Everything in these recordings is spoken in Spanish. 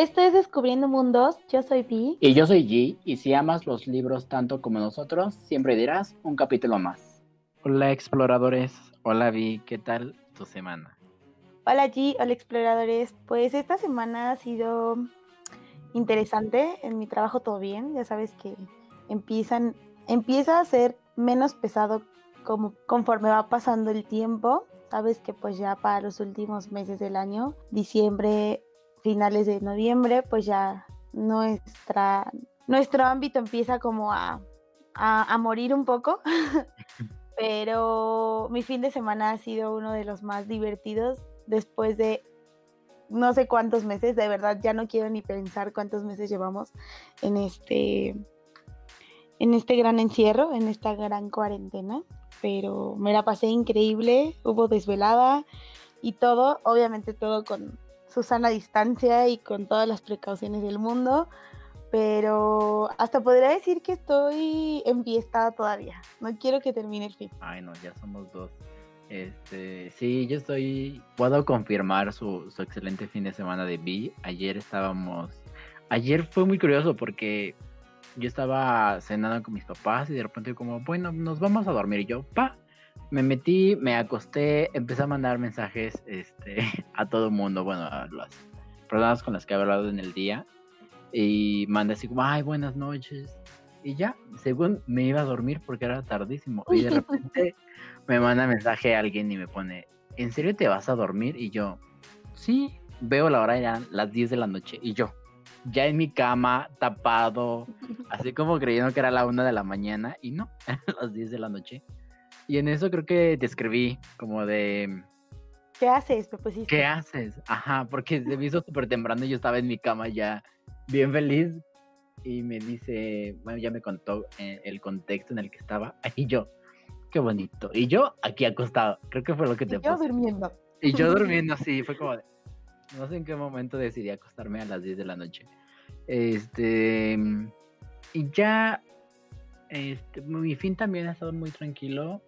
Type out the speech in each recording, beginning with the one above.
Esto es Descubriendo Mundos, yo soy Vi. Y yo soy G, y si amas los libros tanto como nosotros, siempre dirás un capítulo más. Hola exploradores, hola Vi, ¿qué tal tu semana? Hola G, hola exploradores. Pues esta semana ha sido interesante, en mi trabajo todo bien, ya sabes que empiezan, empieza a ser menos pesado como conforme va pasando el tiempo. Sabes que pues ya para los últimos meses del año, diciembre, finales de noviembre, pues ya nuestra, nuestro ámbito empieza como a, a, morir un poco. Pero mi fin de semana ha sido uno de los más divertidos después de no sé cuántos meses, de verdad ya no quiero ni pensar cuántos meses llevamos en este en este gran encierro, en esta gran cuarentena, pero me la pasé increíble, hubo desvelada y todo, obviamente todo con su sana distancia y con todas las precauciones del mundo, pero hasta podría decir que estoy enfiestada todavía. No quiero que termine el fin. Ay, no, ya somos dos. Este, sí, yo estoy, puedo confirmar su, su excelente fin de semana de B. Ayer estábamos, ayer fue muy curioso porque yo estaba cenando con mis papás y de repente como, bueno, nos vamos a dormir. Y yo, pa, me metí, me acosté, empecé a mandar mensajes este, a todo el mundo, bueno, a las personas con las que he hablado en el día. Y mandé así como, ay, buenas noches. Y ya, según me iba a dormir porque era tardísimo. Y de repente me manda mensaje a alguien y me pone, ¿en serio te vas a dormir? Y yo, sí, veo la hora ya las 10 de la noche. Y yo, ya en mi cama, tapado, así como creyendo que era la una de la mañana. Y no, eran las 10 de la noche. Y en eso creo que te escribí como de... ¿Qué haces? ¿Qué haces? Ajá, porque se me hizo súper temprano y yo estaba en mi cama ya bien feliz. Y me dice, bueno, ya me contó eh, el contexto en el que estaba. Y yo, qué bonito. Y yo aquí acostado. Creo que fue lo que te y Yo durmiendo. Y yo durmiendo, sí, fue como de, no sé en qué momento decidí acostarme a las 10 de la noche. Este. Y ya. Este, mi fin también ha estado muy tranquilo.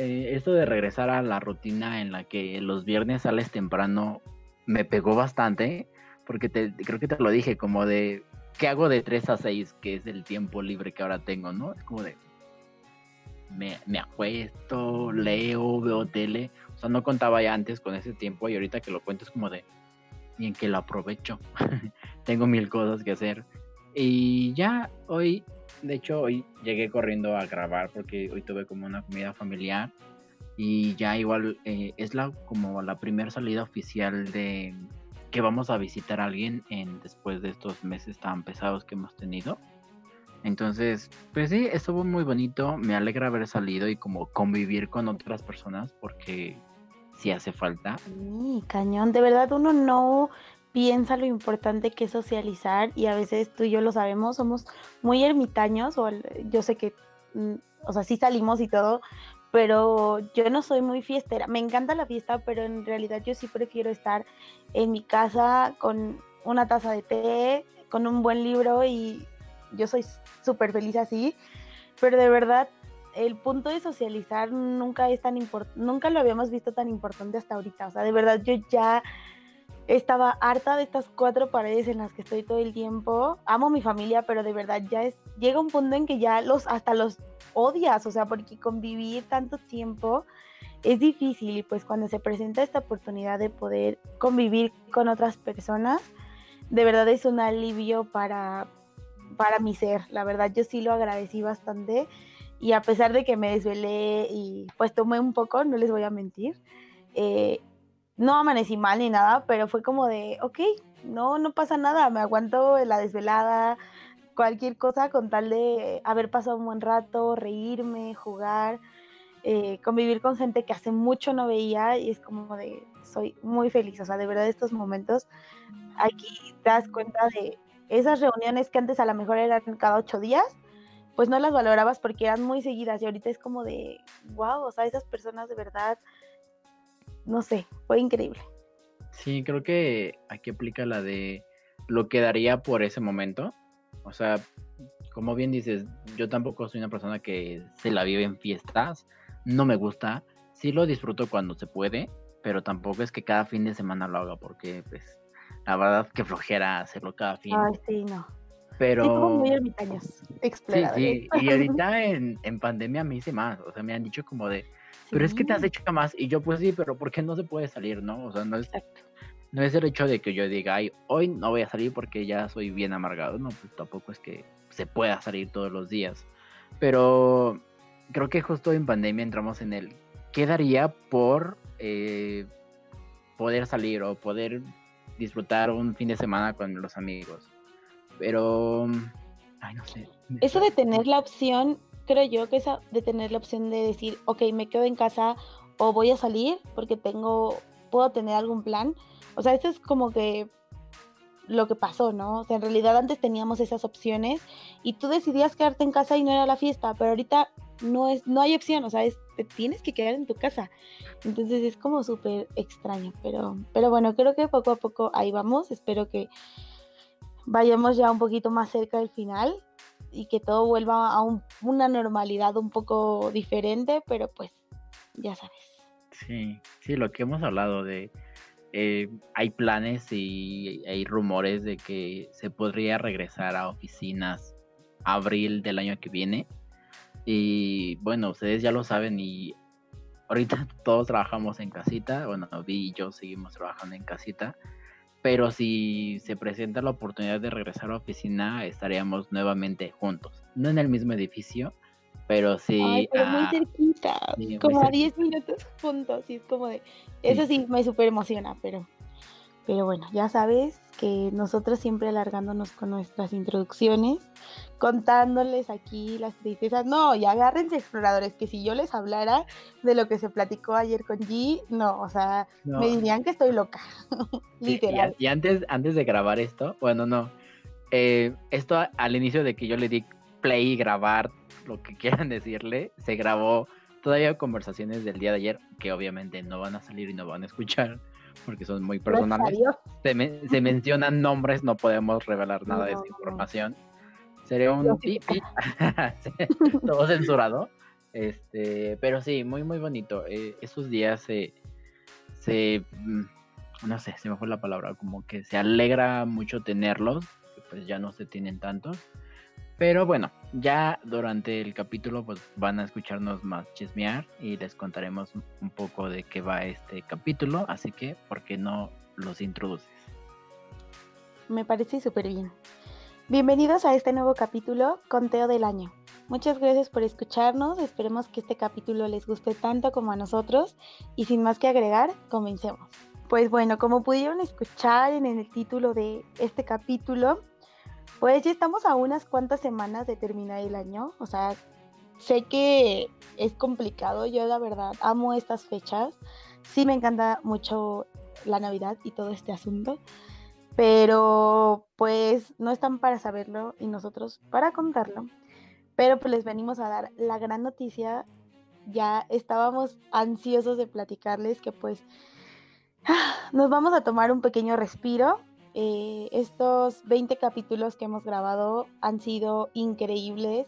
Eh, esto de regresar a la rutina en la que los viernes sales temprano me pegó bastante, porque te, creo que te lo dije, como de, ¿qué hago de 3 a 6, que es el tiempo libre que ahora tengo, ¿no? Es como de, me, me acuesto, leo, veo tele, o sea, no contaba ya antes con ese tiempo y ahorita que lo cuento es como de, y en que lo aprovecho, tengo mil cosas que hacer. Y ya hoy de hecho, hoy llegué corriendo a grabar porque hoy tuve como una comida familiar y ya igual eh, es la como la primera salida oficial de que vamos a visitar a alguien en después de estos meses tan pesados que hemos tenido. Entonces, pues sí, estuvo muy bonito. Me alegra haber salido y como convivir con otras personas porque sí hace falta. Sí, cañón. De verdad, uno no piensa lo importante que es socializar y a veces tú y yo lo sabemos, somos muy ermitaños, o yo sé que, mm, o sea, sí salimos y todo, pero yo no soy muy fiestera. Me encanta la fiesta, pero en realidad yo sí prefiero estar en mi casa con una taza de té, con un buen libro y yo soy súper feliz así, pero de verdad el punto de socializar nunca es tan importante, nunca lo habíamos visto tan importante hasta ahorita, o sea, de verdad yo ya estaba harta de estas cuatro paredes en las que estoy todo el tiempo. Amo mi familia, pero de verdad ya es llega un punto en que ya los hasta los odias, o sea, porque convivir tanto tiempo es difícil y pues cuando se presenta esta oportunidad de poder convivir con otras personas, de verdad es un alivio para para mi ser. La verdad yo sí lo agradecí bastante y a pesar de que me desvelé y pues tomé un poco, no les voy a mentir. Eh, no amanecí mal ni nada, pero fue como de, ok, no, no pasa nada, me aguanto la desvelada, cualquier cosa con tal de haber pasado un buen rato, reírme, jugar, eh, convivir con gente que hace mucho no veía y es como de, soy muy feliz, o sea, de verdad estos momentos, aquí te das cuenta de esas reuniones que antes a lo mejor eran cada ocho días, pues no las valorabas porque eran muy seguidas y ahorita es como de, wow, o sea, esas personas de verdad no sé, fue increíble. Sí, creo que aquí aplica la de lo que daría por ese momento. O sea, como bien dices, yo tampoco soy una persona que se la vive en fiestas, no me gusta, sí lo disfruto cuando se puede, pero tampoco es que cada fin de semana lo haga porque pues La verdad que flojera hacerlo cada fin. Ay, sí, no. Pero... Sí, como muy ermitaños, Sí, y ahorita en, en pandemia me hice más, o sea, me han dicho como de, pero es que te has hecho más, y yo pues sí, pero ¿por qué no se puede salir, no? O sea, no es, Exacto. no es el hecho de que yo diga, ay, hoy no voy a salir porque ya soy bien amargado, no, pues tampoco es que se pueda salir todos los días, pero creo que justo en pandemia entramos en el, ¿qué daría por eh, poder salir o poder disfrutar un fin de semana con los amigos? Pero, ay, no sé. Eso de tener la opción, creo yo que esa de tener la opción de decir, ok, me quedo en casa o voy a salir porque tengo, puedo tener algún plan. O sea, esto es como que lo que pasó, ¿no? O sea, en realidad antes teníamos esas opciones y tú decidías quedarte en casa y no era la fiesta, pero ahorita no es, no hay opción, o sea, es, te tienes que quedar en tu casa. Entonces es como súper extraño, pero, pero bueno, creo que poco a poco ahí vamos. Espero que vayamos ya un poquito más cerca del final y que todo vuelva a un- una normalidad un poco diferente, pero pues ya sabes. Sí, sí, lo que hemos hablado de eh, hay planes y hay rumores de que se podría regresar a oficinas abril del año que viene. Y bueno, ustedes ya lo saben y ahorita todos trabajamos en casita, bueno, Vi y yo seguimos trabajando en casita, pero si se presenta la oportunidad de regresar a oficina, estaríamos nuevamente juntos. No en el mismo edificio, pero sí... Ay, pero muy ah, cerquita, sí, como a cerquita. 10 minutos juntos, y es como de, eso sí me súper emociona, pero, pero bueno, ya sabes que nosotros siempre alargándonos con nuestras introducciones, contándoles aquí las tristezas, no, y agárrense exploradores, que si yo les hablara de lo que se platicó ayer con G, no, o sea, no, me dirían que estoy loca, y, literal. y antes, antes de grabar esto, bueno, no. eh, esto a- al inicio de que yo le di play y grabar lo que quieran decirle, se grabó todavía conversaciones del día de ayer que obviamente no van a salir y no van a escuchar porque son muy personales. Se, me- se mencionan nombres, no podemos revelar nada de esa información. Sería un todo censurado. Este, pero sí, muy muy bonito. Eh, esos días se, se mm, no sé, se me fue la palabra, como que se alegra mucho tenerlos, pues ya no se tienen tantos. Pero bueno, ya durante el capítulo pues van a escucharnos más chismear y les contaremos un- poco de qué va este capítulo, así que ¿por qué no los introduces? Me parece súper bien. Bienvenidos a este nuevo capítulo, Conteo del Año. Muchas gracias por escucharnos, esperemos que este capítulo les guste tanto como a nosotros y sin más que agregar, comencemos. Pues bueno, como pudieron escuchar en el título de este capítulo, pues ya estamos a unas cuantas semanas de terminar el año, o sea, sé que es complicado, yo la verdad amo estas fechas, sí me encanta mucho la Navidad y todo este asunto, pero pues no están para saberlo y nosotros para contarlo. Pero pues les venimos a dar la gran noticia. Ya estábamos ansiosos de platicarles que pues nos vamos a tomar un pequeño respiro. Eh, estos 20 capítulos que hemos grabado han sido increíbles.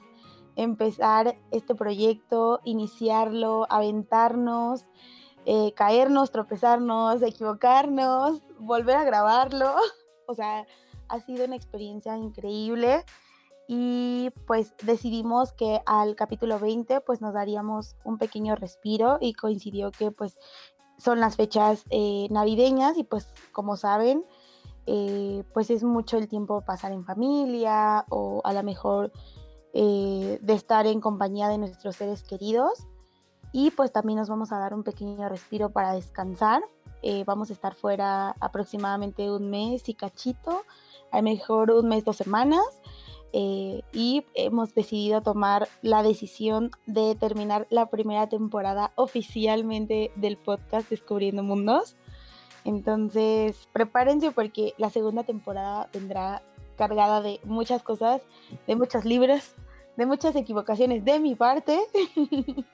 Empezar este proyecto, iniciarlo, aventarnos, eh, caernos, tropezarnos, equivocarnos, volver a grabarlo. O sea, ha sido una experiencia increíble y pues decidimos que al capítulo 20 pues nos daríamos un pequeño respiro y coincidió que pues son las fechas eh, navideñas y pues como saben eh, pues es mucho el tiempo pasar en familia o a lo mejor eh, de estar en compañía de nuestros seres queridos y pues también nos vamos a dar un pequeño respiro para descansar. Eh, vamos a estar fuera aproximadamente un mes y cachito, a lo mejor un mes, dos semanas. y hemos decidido tomar la decisión de terminar la primera temporada oficialmente del podcast Descubriendo Mundos. Entonces, prepárense porque la segunda temporada vendrá cargada de muchas cosas, de muchos libros, de muchas equivocaciones de mi parte.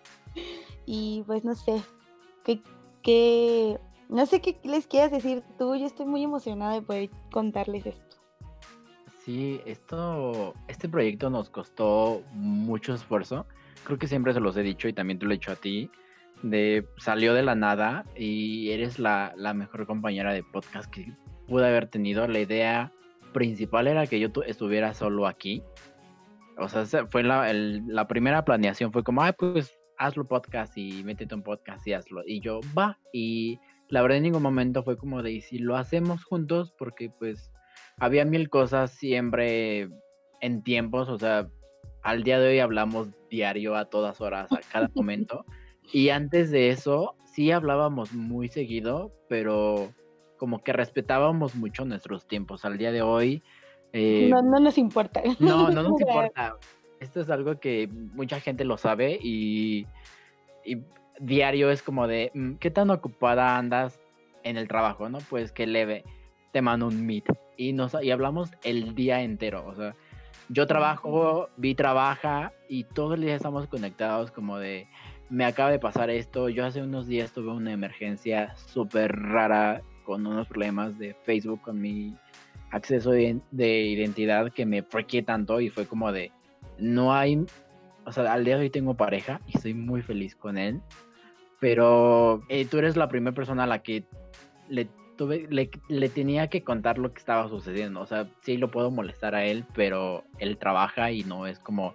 y pues no sé, qué, no sé qué les quieras decir tú, yo estoy muy emocionada de poder contarles esto. Sí, esto, este proyecto nos costó mucho esfuerzo. Creo que siempre se los he dicho y también te lo he dicho a ti. De salió de la nada y eres la, mejor compañera de podcast que pude haber tenido. La idea principal era que yo estuviera solo aquí. O sea, fue la, primera planeación, fue como, ay, pues hazlo podcast y métete un podcast y hazlo. Y yo, va. Y la verdad en ningún momento fue como de, si lo hacemos juntos, porque pues había mil cosas siempre en tiempos, o sea, al día de hoy hablamos diario a todas horas, a cada momento. Y antes de eso, sí hablábamos muy seguido, pero como que respetábamos mucho nuestros tiempos. Al día de hoy... Eh, no, no nos importa. No, no nos importa. Esto es algo que mucha gente lo sabe y, y diario es como de, mm, ¿qué tan ocupada andas en el trabajo? ¿No? Pues que leve, te mando un meet. Y, nos, y hablamos el día entero, o sea, yo trabajo, Vi trabaja y todos los días estamos conectados como de, me acaba de pasar esto, yo hace unos días tuve una emergencia súper rara con unos problemas de Facebook con mi acceso de, identidad que me frequé tanto y fue como de, no hay, o sea, al día de hoy tengo pareja y estoy muy feliz con él, pero eh, tú eres la primera persona a la que le le, tenía que contar lo que estaba sucediendo. O sea, sí lo puedo molestar a él, pero él trabaja y no es como,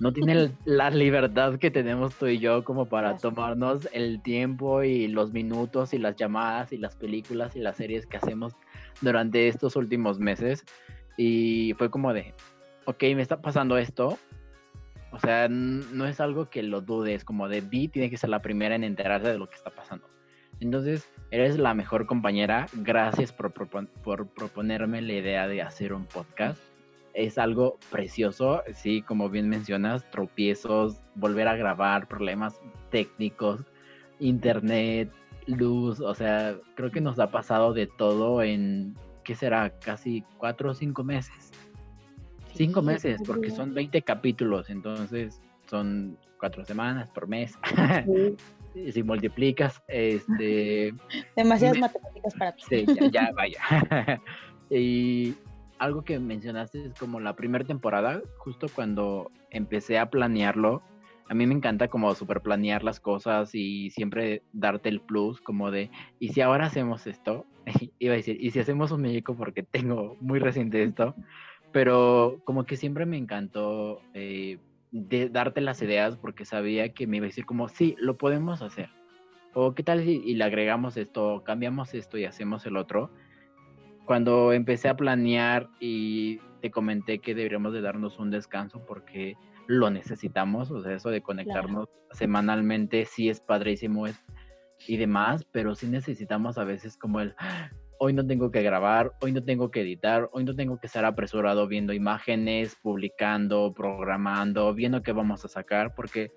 no tiene la libertad que tenemos tú y yo como para tomarnos el tiempo y los minutos y las llamadas y las películas y las series que hacemos durante estos últimos meses. Y fue como de, ok, me está pasando esto. O sea, no es algo que lo dudes, como de Vi tiene que ser la primera en enterarse de lo que está pasando. Entonces, eres la mejor compañera. Gracias por, por, proponerme la idea de hacer un podcast. Es algo precioso, sí, como bien mencionas, tropiezos, volver a grabar, problemas técnicos, internet, luz, o sea, creo que nos ha pasado de todo en, ¿qué será? Casi cuatro o cinco meses. cinco meses, porque son 20 capítulos, entonces son cuatro semanas por mes. si multiplicas, este... Demasiadas matemáticas para ti. Sí, ya, vaya. y algo que mencionaste es como la primera temporada, justo cuando empecé a planearlo, a mí me encanta como super planear las cosas y siempre darte el plus como de, ¿y si ahora hacemos esto? Iba a decir, ¿y si hacemos un México? Porque tengo muy reciente esto, pero como que siempre me encantó eh, de darte las ideas porque sabía que me iba a decir como, sí, lo podemos hacer. O qué tal si y le agregamos esto, cambiamos esto y hacemos el otro. Cuando empecé a planear y te comenté que deberíamos de darnos un descanso porque lo necesitamos, o sea, eso de conectarnos semanalmente sí es padrísimo es, y demás, pero sí necesitamos a veces como el, hoy no tengo que grabar, hoy no tengo que editar, hoy no tengo que estar apresurado viendo imágenes, publicando, programando, viendo qué vamos a sacar, porque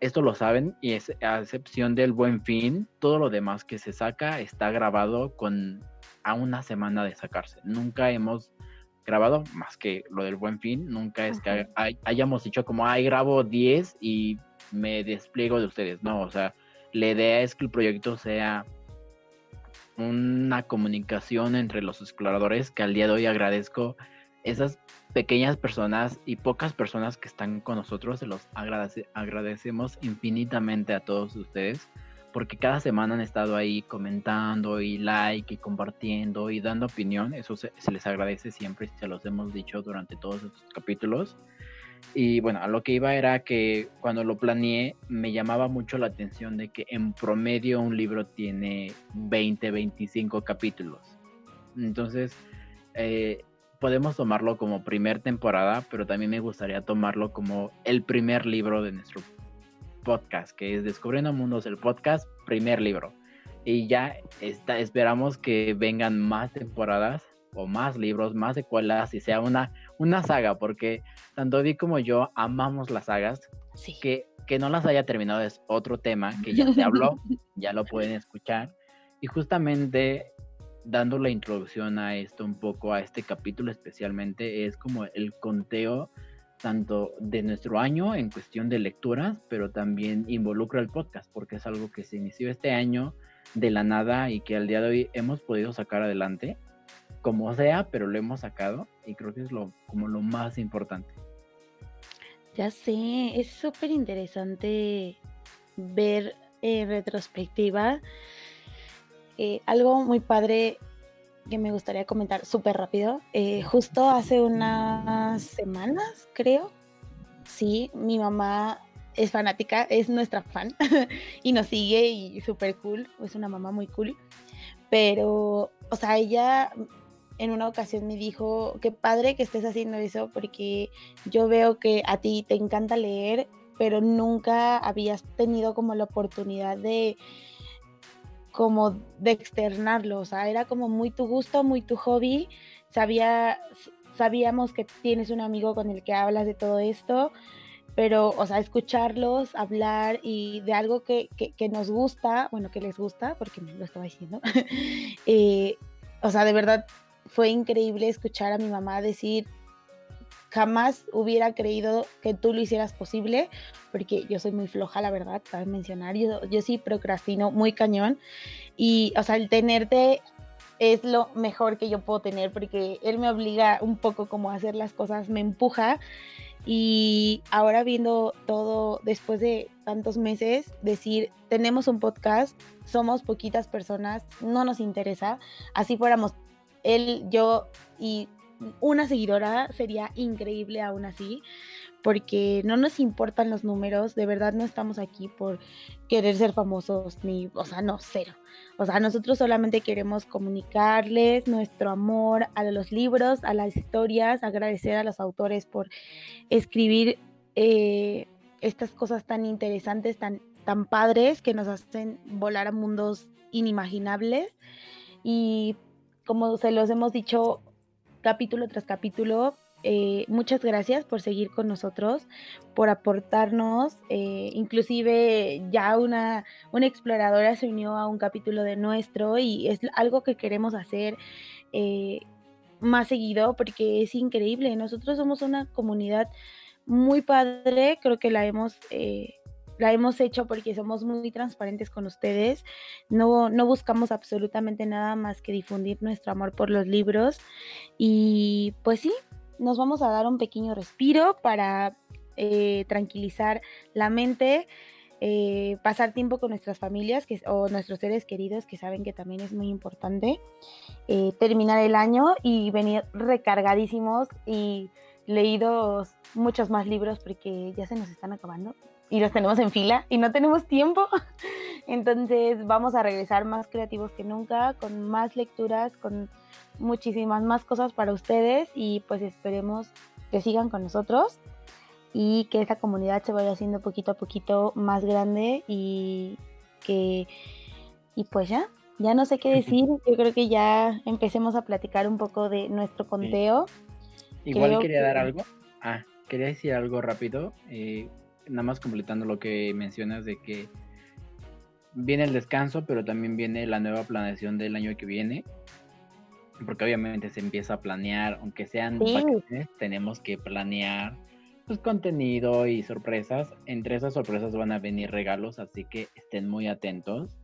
esto lo saben y es a excepción del buen fin, todo lo demás que se saca está grabado con a una semana de sacarse. Nunca hemos grabado más que lo del buen fin, nunca es que hayamos dicho como, ay, grabo 10 y me despliego de ustedes. No, o sea, la idea es que el proyecto sea una comunicación entre los exploradores que al día de hoy agradezco esas pequeñas personas y pocas personas que están con nosotros, se los agradecemos infinitamente a todos ustedes porque cada semana han estado ahí comentando y like y compartiendo y dando opinión, eso se, se les agradece siempre, se los hemos dicho durante todos estos capítulos. Y bueno, a lo que iba era que cuando lo planeé me llamaba mucho la atención de que en promedio un libro tiene 20, 25 capítulos. Entonces, eh, podemos tomarlo como primer temporada, pero también me gustaría tomarlo como el primer libro de nuestro podcast, que es Descubriendo Mundos, el podcast, primer libro. Y ya está, esperamos que vengan más temporadas o más libros, más secuelas y sea una, una saga, porque tanto Di como yo amamos las sagas. Que, que no las haya terminado es otro tema que ya se habló, ya lo pueden escuchar. Y justamente dando la introducción a esto un poco, a este capítulo especialmente, es como el conteo tanto de nuestro año en cuestión de lecturas, pero también involucra el podcast, porque es algo que se inició este año de la nada y que al día de hoy hemos podido sacar adelante como sea, pero lo hemos sacado y creo que es lo, como lo más importante. Ya sé, es súper interesante ver en retrospectiva. Eh, algo muy padre que me gustaría comentar súper rápido. Eh, justo hace unas semanas, creo, sí, mi mamá es fanática, es nuestra fan y nos sigue y súper cool, es una mamá muy cool. Pero, o sea, ella en una ocasión me dijo, qué padre que estés haciendo eso porque yo veo que a ti te encanta leer, pero nunca habías tenido como la oportunidad de como de externarlo, o sea, era como muy tu gusto, muy tu hobby, sabía, sabíamos que tienes un amigo con el que hablas de todo esto, pero, o sea, escucharlos, hablar y de algo que, nos gusta, bueno, que les gusta, porque me lo estaba diciendo, eh, o sea, de verdad fue increíble escuchar a mi mamá decir, jamás hubiera creído que tú lo hicieras posible, porque yo soy muy floja, la verdad, cabe mencionar, yo, yo sí procrastino muy cañón, y, o sea, el tenerte es lo mejor que yo puedo tener, porque él me obliga un poco como a hacer las cosas, me empuja, y ahora viendo todo después de tantos meses, decir, tenemos un podcast, somos poquitas personas, no nos interesa, así fuéramos él, yo y una seguidora sería increíble aún así, porque no nos importan los números, de verdad no estamos aquí por querer ser famosos, ni, o sea, no, cero. O sea, nosotros solamente queremos comunicarles nuestro amor a los libros, a las historias, agradecer a los autores por escribir eh, estas cosas tan interesantes, tan, tan padres, que nos hacen volar a mundos inimaginables. Y como se los hemos dicho capítulo tras capítulo, eh, muchas gracias por seguir con nosotros, por aportarnos. Eh, inclusive ya una, una exploradora se unió a un capítulo de nuestro y es algo que queremos hacer eh, más seguido porque es increíble. Nosotros somos una comunidad muy padre, creo que la hemos la hemos hecho porque somos muy transparentes con ustedes. No, no buscamos absolutamente nada más que difundir nuestro amor por los libros. Y pues sí, nos vamos a dar un pequeño respiro para eh, tranquilizar la mente. Eh, pasar tiempo con nuestras familias que, o nuestros seres queridos que saben que también es muy importante, eh, terminar el año y venir recargadísimos y leídos muchos más libros porque ya se nos están acabando y los tenemos en fila y no tenemos tiempo. Entonces vamos a regresar más creativos que nunca, con más lecturas, con muchísimas más cosas para ustedes y pues esperemos que sigan con nosotros y que esta comunidad se vaya haciendo poquito a poquito más grande y que y pues ya, ya no sé qué decir, yo creo que ya empecemos a platicar un poco de nuestro conteo. Igual quería dar algo. Ah, quería decir algo rápido. Eh, nada más completando lo que mencionas de que viene el descanso, pero también viene la nueva planeación del año que viene. Porque obviamente se empieza a planear, aunque sean vacaciones, tenemos que planear pues contenido y sorpresas. Entre esas sorpresas van a venir regalos, así que estén muy atentos.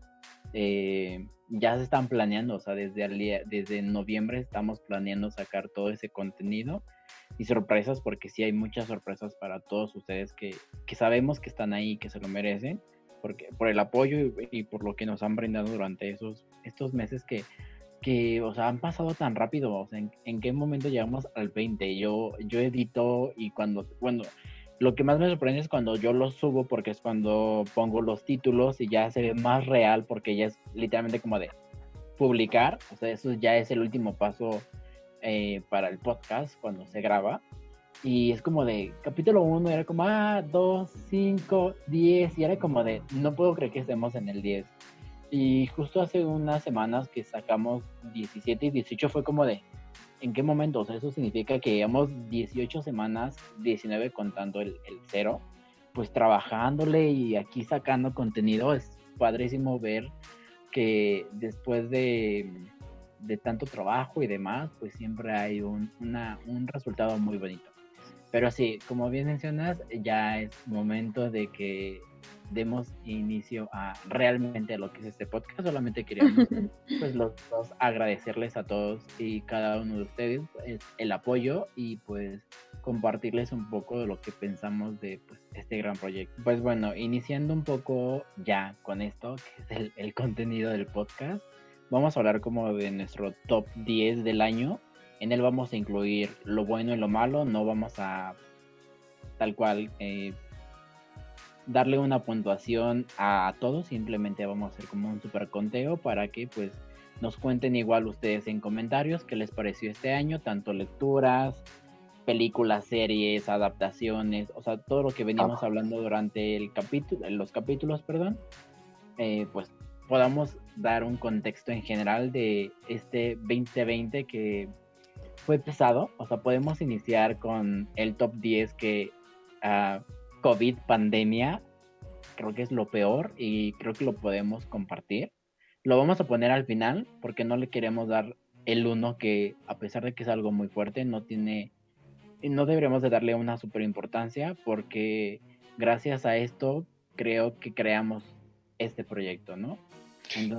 Eh, ya se están planeando, o sea, desde, desde noviembre estamos planeando sacar todo ese contenido y sorpresas, porque sí hay muchas sorpresas para todos ustedes que, que sabemos que están ahí y que se lo merecen, porque, por el apoyo y, por lo que nos han brindado durante esos, estos meses que, que o sea, han pasado tan rápido, o sea, ¿en, qué momento llegamos al 20? Yo, yo edito y cuando, bueno, lo que más me sorprende es cuando yo los subo porque es cuando pongo los títulos y ya se ve más real porque ya es literalmente como de publicar, o sea, eso ya es el último paso eh, para el podcast cuando se graba. Y es como de capítulo 1 era como, ah, 2, 5, 10. Y era como de, no puedo creer que estemos en el 10. Y justo hace unas semanas que sacamos 17 y 18 fue como de, ¿en qué momento? O sea, eso significa que llevamos 18 semanas, 19 contando el, el cero, pues trabajándole y aquí sacando contenido. Es padrísimo ver que después de de tanto trabajo y demás, pues siempre hay un, un resultado muy bonito. Pero sí, como bien mencionas, ya es momento de que demos inicio a realmente a lo que es este podcast. Solamente queríamos pues los dos agradecerles a todos y cada uno de ustedes pues, el apoyo y pues compartirles un poco de lo que pensamos de pues, este gran proyecto. Pues bueno, iniciando un poco ya con esto, que es el, el contenido del podcast vamos a hablar como de nuestro top 10 del año. En él vamos a incluir lo bueno y lo malo, no vamos a tal cual eh, darle una puntuación a todos, simplemente vamos a hacer como un super conteo para que pues nos cuenten igual ustedes en comentarios qué les pareció este año, tanto lecturas, películas, series, adaptaciones, o sea, todo lo que veníamos hablando durante el capítulo, los capítulos, perdón, eh, pues podamos dar un contexto en general de este 2020 que fue pesado, o sea, podemos iniciar con el top 10 que uh, COVID, pandemia, creo que es lo peor y creo que lo podemos compartir. Lo vamos a poner al final porque no le queremos dar el uno que a pesar de que es algo muy fuerte, no tiene, no deberíamos de darle una super importancia porque gracias a esto creo que creamos este proyecto, ¿no?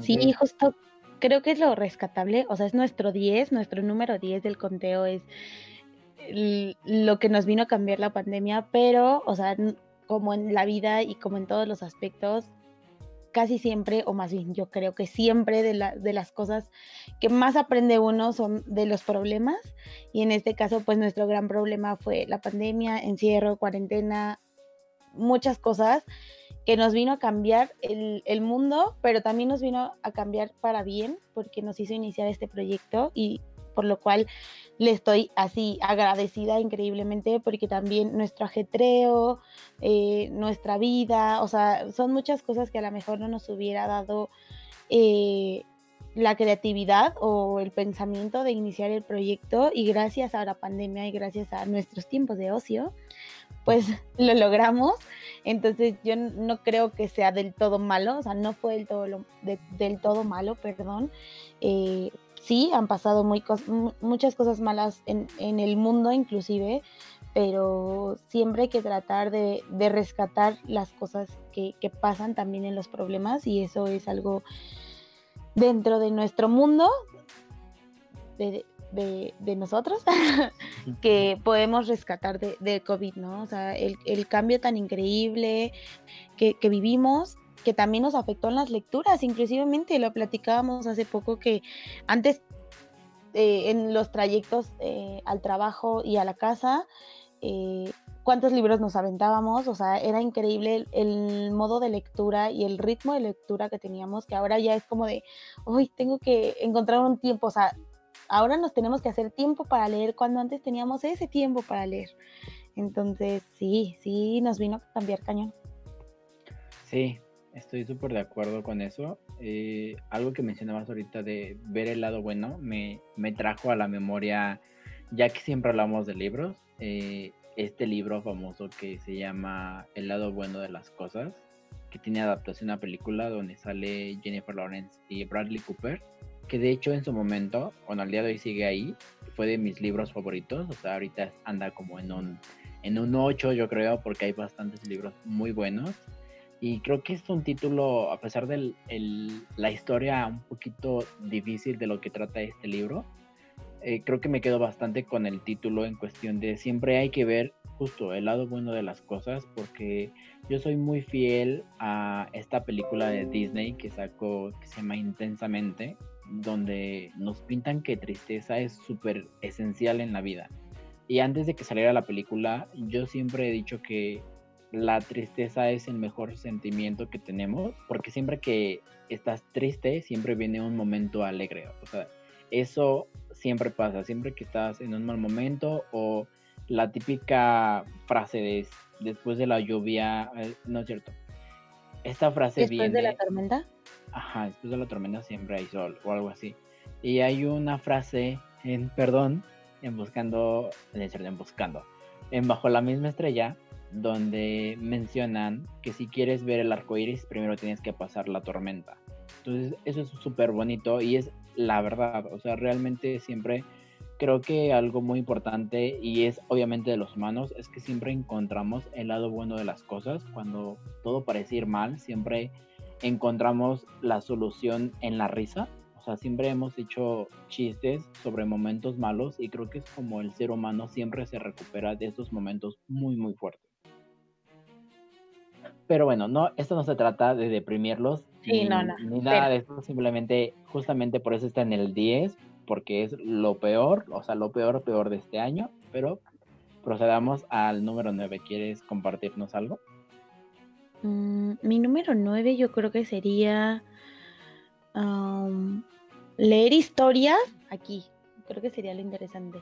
Sí, justo creo que es lo rescatable, o sea, es nuestro 10, nuestro número 10 del conteo es lo que nos vino a cambiar la pandemia, pero, o sea, como en la vida y como en todos los aspectos, casi siempre, o más bien yo creo que siempre de, la, de las cosas que más aprende uno son de los problemas. Y en este caso, pues nuestro gran problema fue la pandemia, encierro, cuarentena, muchas cosas que nos vino a cambiar el, el, mundo, pero también nos vino a cambiar para bien, porque nos hizo iniciar este proyecto y por lo cual le estoy así agradecida increíblemente, porque también nuestro ajetreo, eh, nuestra vida, o sea, son muchas cosas que a lo mejor no nos hubiera dado eh, la creatividad o el pensamiento de iniciar el proyecto y gracias a la pandemia y gracias a nuestros tiempos de ocio, pues lo logramos. Entonces yo no creo que sea del todo malo, o sea, no fue del todo, del todo malo, perdón. Eh, sí, han pasado muy muchas cosas malas en, el mundo inclusive, pero siempre hay que tratar de, rescatar las cosas que, pasan también en los problemas y eso es algo dentro de nuestro mundo, de, de, nosotros que podemos rescatar de, COVID, ¿no? O sea, el, cambio tan increíble que, vivimos, que también nos afectó en las lecturas, inclusivemente lo platicábamos hace poco que antes eh, en los trayectos eh, al trabajo y a la casa, eh, cuántos libros nos aventábamos, o sea, era increíble el, modo de lectura y el ritmo de lectura que teníamos, que ahora ya es como de, uy, tengo que encontrar un tiempo, o sea, ahora nos tenemos que hacer tiempo para leer cuando antes teníamos ese tiempo para leer. Entonces, sí, sí, nos vino a cambiar cañón. Sí, estoy súper de acuerdo con eso. Eh, algo que mencionabas ahorita de ver el lado bueno me, me, trajo a la memoria, ya que siempre hablamos de libros, eh, este libro famoso que se llama El lado bueno de las cosas, que tiene adaptación a película donde sale Jennifer Lawrence y Bradley Cooper que de hecho en su momento, bueno, al día de hoy sigue ahí, fue de mis libros favoritos, o sea, ahorita anda como en un, en un 8 yo creo, porque hay bastantes libros muy buenos. Y creo que es un título, a pesar de la historia un poquito difícil de lo que trata este libro, eh, creo que me quedo bastante con el título en cuestión de siempre hay que ver justo el lado bueno de las cosas, porque yo soy muy fiel a esta película de Disney que sacó, que se llama Intensamente, donde nos pintan que tristeza es súper esencial en la vida. Y antes de que saliera la película, yo siempre he dicho que la tristeza es el mejor sentimiento que tenemos, porque siempre que estás triste, siempre viene un momento alegre. O sea, eso siempre pasa, siempre que estás en un mal momento o la típica frase de después de la lluvia, eh, no es cierto. Esta frase viene... ¿Después de la tormenta? Ajá, después de la tormenta siempre hay sol o algo así. Y hay una frase en Perdón, en Buscando, en Buscando, en Bajo la misma estrella, donde mencionan que si quieres ver el arco iris, primero tienes que pasar la tormenta. Entonces, eso es súper bonito y es la verdad. O sea, realmente siempre creo que algo muy importante y es obviamente de los humanos es que siempre encontramos el lado bueno de las cosas. Cuando todo parece ir mal, siempre encontramos la solución en la risa. O sea, siempre hemos hecho chistes sobre momentos malos y creo que es como el ser humano siempre se recupera de esos momentos muy, muy fuertes. Pero bueno, no, esto no se trata de deprimirlos, Sí, no, no. Ni nada de eso, simplemente, justamente por eso está en el 10, porque es lo peor, o sea, lo peor, peor de este año, pero procedamos al número 9. ¿Quieres compartirnos algo? Mm, mi número 9 yo creo que sería leer historias aquí. Creo que sería lo interesante.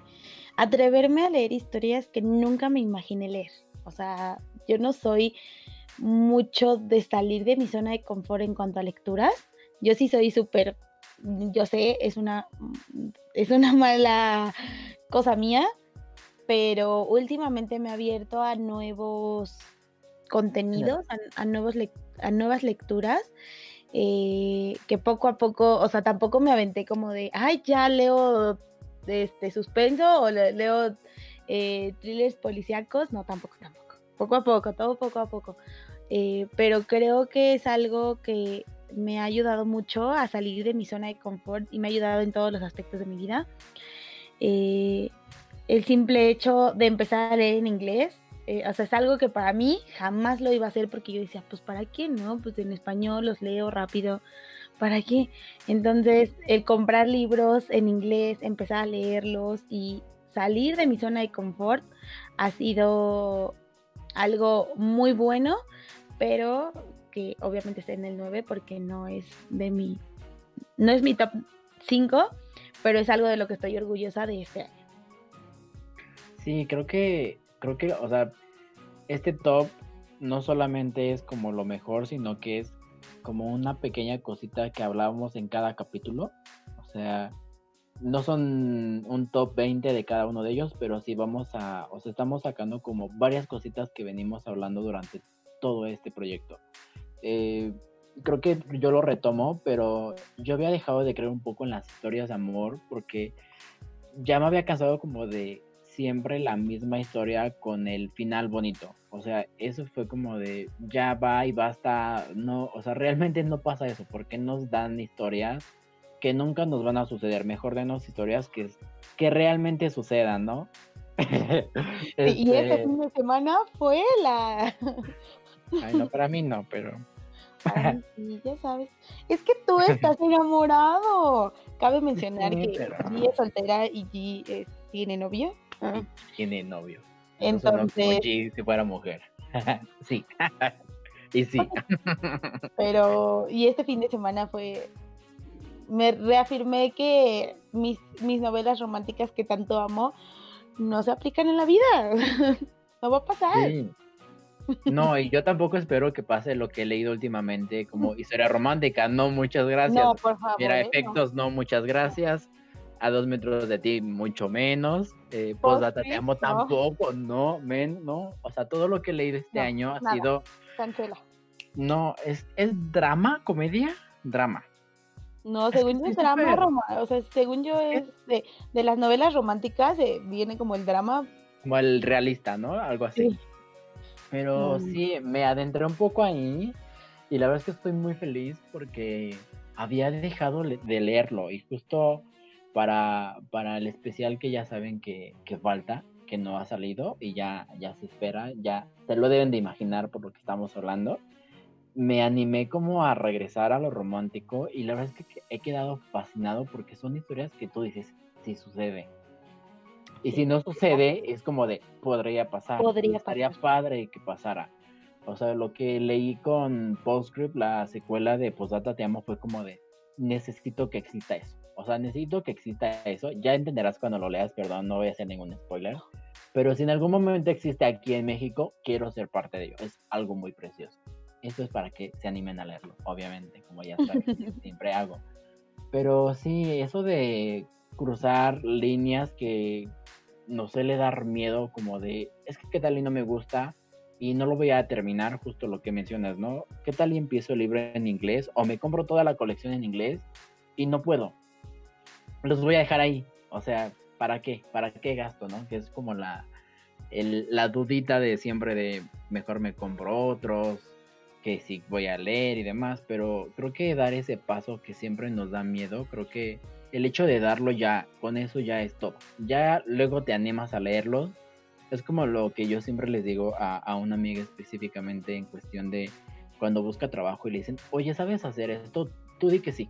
Atreverme a leer historias que nunca me imaginé leer. O sea, yo no soy mucho de salir de mi zona de confort en cuanto a lecturas. Yo sí soy súper, yo sé, es una, es una mala cosa mía, pero últimamente me ha abierto a nuevos contenidos, a, nuevos a nuevas lecturas. Eh, que poco a poco, o sea, tampoco me aventé como de, ay, ya leo este suspenso o leo eh, thrillers policíacos, no, tampoco, tampoco. Poco a poco, todo poco a poco. Eh, pero creo que es algo que me ha ayudado mucho a salir de mi zona de confort y me ha ayudado en todos los aspectos de mi vida. Eh, el simple hecho de empezar a leer en inglés, eh, o sea, es algo que para mí jamás lo iba a hacer porque yo decía, pues ¿para qué no? Pues en español los leo rápido, ¿para qué? Entonces, el comprar libros en inglés, empezar a leerlos y salir de mi zona de confort ha sido algo muy bueno pero que obviamente está en el 9 porque no es de mi, no es mi top 5, pero es algo de lo que estoy orgullosa de este año. Sí, creo que, creo que, o sea, este top no solamente es como lo mejor, sino que es como una pequeña cosita que hablábamos en cada capítulo. O sea, no son un top 20 de cada uno de ellos, pero sí vamos a, o sea, estamos sacando como varias cositas que venimos hablando durante todo este proyecto. Eh, creo que yo lo retomo, pero yo había dejado de creer un poco en las historias de amor porque ya me había casado como de siempre la misma historia con el final bonito. O sea, eso fue como de ya va y basta. No, o sea, realmente no pasa eso. porque nos dan historias que nunca nos van a suceder? Mejor denos historias que, que realmente sucedan, ¿no? Y este fin de semana fue la Ay, no, para mí no, pero. sí, ya sabes. Es que tú estás enamorado. Cabe mencionar que G es soltera y G tiene Tiene novio. Entonces. Si fuera mujer. sí. y sí. pero, y este fin de semana fue. Me reafirmé que mis, mis novelas románticas que tanto amo no se aplican en la vida. no va a pasar. Sí. No, y yo tampoco espero que pase lo que he leído últimamente como historia romántica. No, muchas gracias. No, por favor. Mira, efectos, no. muchas gracias. A dos metros de ti, mucho menos. Eh, Postdata, te amo tampoco. No, men, no. O sea, todo lo que he leído este año ha sido. Cancela. No, es, es drama, comedia, drama. No, según yo es drama, o sea, según yo es de, de las novelas románticas, eh, viene como el drama. Como el realista, ¿no? Algo así. Pero sí, me adentré un poco ahí y la verdad es que estoy muy feliz porque había dejado de leerlo y justo para, para el especial que ya saben que, falta, que no ha salido y ya, ya se espera, ya se lo deben de imaginar por lo que estamos hablando, me animé como a regresar a lo romántico y la verdad es que he quedado fascinado porque son historias que tú dices, sí sucede, y si no sucede, es como de, podría pasar. Podría Estaría padre que pasara. O sea, lo que leí con Postscript, la secuela de Postdata Te Amo, fue como de, necesito que exista eso. O sea, necesito que exista eso. Ya entenderás cuando lo leas, perdón, no voy a hacer ningún spoiler. Pero si en algún momento existe aquí en México, quiero ser parte de ello. Es algo muy precioso. Eso es para que se animen a leerlo, obviamente, como ya saben, siempre hago. Pero sí, eso de cruzar líneas que no suele dar miedo como de, es que qué tal y no me gusta y no lo voy a terminar, justo lo que mencionas, ¿no? ¿Qué tal y empiezo el libro en inglés o me compro toda la colección en inglés y no puedo? Los voy a dejar ahí, o sea, ¿para qué? ¿Para qué gasto, no? Que es como la, la dudita de siempre de mejor me compro otros, que sí voy a leer y demás, pero creo que dar ese paso que siempre nos da miedo, creo que el hecho de darlo ya, con eso ya es todo. Ya luego te animas a leerlos. Es como lo que yo siempre les digo a, una amiga específicamente en cuestión de cuando busca trabajo y le dicen, oye, ¿sabes hacer esto? Tú di que sí.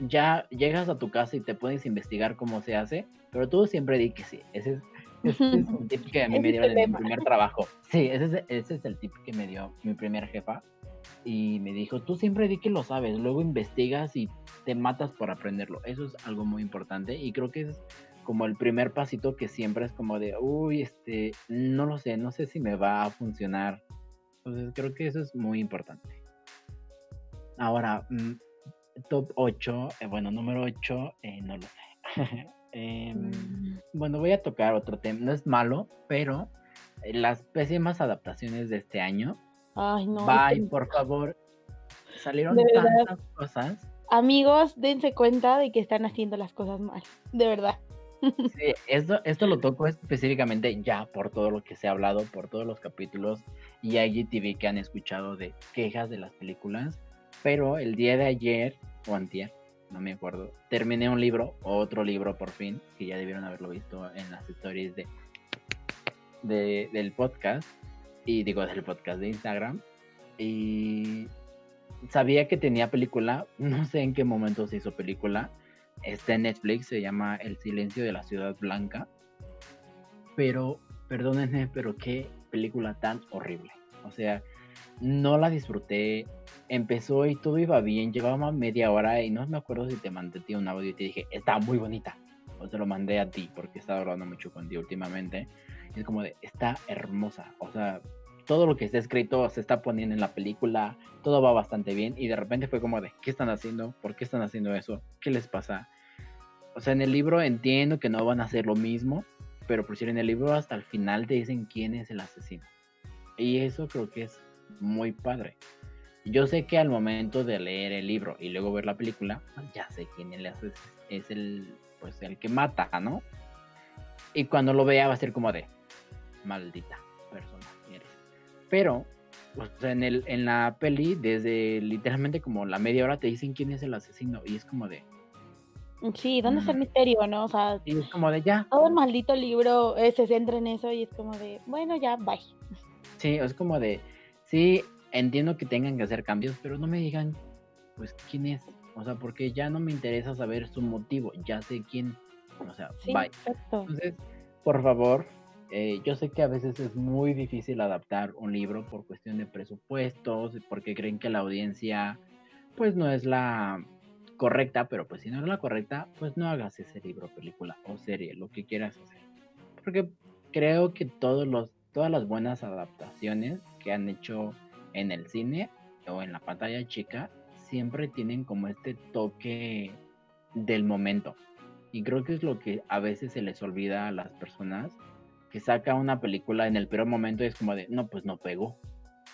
Ya llegas a tu casa y te puedes investigar cómo se hace, pero tú siempre di que sí. Ese es, ese es el tip que a mí me dieron en mi primer trabajo. Sí, ese es, ese es el tip que me dio mi primer jefa. Y me dijo, tú siempre di que lo sabes, luego investigas y te matas por aprenderlo. Eso es algo muy importante y creo que es como el primer pasito que siempre es como de, uy, este, no lo sé, no sé si me va a funcionar. Entonces creo que eso es muy importante. Ahora, mm, top 8, eh, bueno, número 8, eh, no lo sé. Em, mm. Bueno, voy a tocar otro tema, no es malo, pero eh, las pésimas adaptaciones de este año. Ay, no. Bye, por favor. Salieron tantas cosas. Amigos, dense cuenta de que están haciendo las cosas mal, de verdad. Sí, esto, esto lo toco específicamente ya por todo lo que se ha hablado, por todos los capítulos y IGTV que han escuchado de quejas de las películas. Pero el día de ayer, o antier, no me acuerdo, terminé un libro, otro libro por fin, que ya debieron haberlo visto en las stories de, de del podcast, y digo del podcast de Instagram. Y sabía que tenía película, no sé en qué momento se hizo película Está en Netflix, se llama El silencio de la ciudad blanca. Pero, perdónenme, pero qué película tan horrible. O sea, no la disfruté. Empezó y todo iba bien, llevaba media hora y no me acuerdo si te mandé un audio y te dije, está muy bonita. O te lo mandé a ti porque estaba hablando mucho contigo últimamente. Es como de, está hermosa. O sea, todo lo que está escrito se está poniendo en la película, todo va bastante bien y de repente fue como de, ¿qué están haciendo? ¿Por qué están haciendo eso? ¿Qué les pasa? O sea, en el libro entiendo que no van a hacer lo mismo, pero por si en el libro hasta el final te dicen quién es el asesino. Y eso creo que es muy padre. Yo sé que al momento de leer el libro y luego ver la película, pues ya sé quién es el, es el, pues el que mata, ¿no? Y cuando lo vea va a ser como de, maldita persona. Pero, en, el, en la peli, desde literalmente como la media hora te dicen quién es el asesino y es como de... Sí, ¿dónde está el mm. misterio, no? O sea, es como de ya. Todo el maldito libro eh, se centra en eso y es como de, bueno, ya, bye. Sí, es como de, sí, entiendo que tengan que hacer cambios, pero no me digan, pues, quién es. O sea, porque ya no me interesa saber su motivo, ya sé quién. O sea, bye. Entonces, por favor, eh, yo sé que a veces es muy difícil adaptar un libro por cuestión de presupuestos, porque creen que la audiencia pues no es la correcta, pero pues si no es la correcta, pues no hagas ese libro, película o serie, lo que quieras hacer. Porque creo que todos los, todas las buenas adaptaciones que han hecho en el cine o en la pantalla chica siempre tienen como este toque del momento. Y creo que es lo que a veces se les olvida a las personas que saca una película en el peor momento y es como de, no, pues no pegó.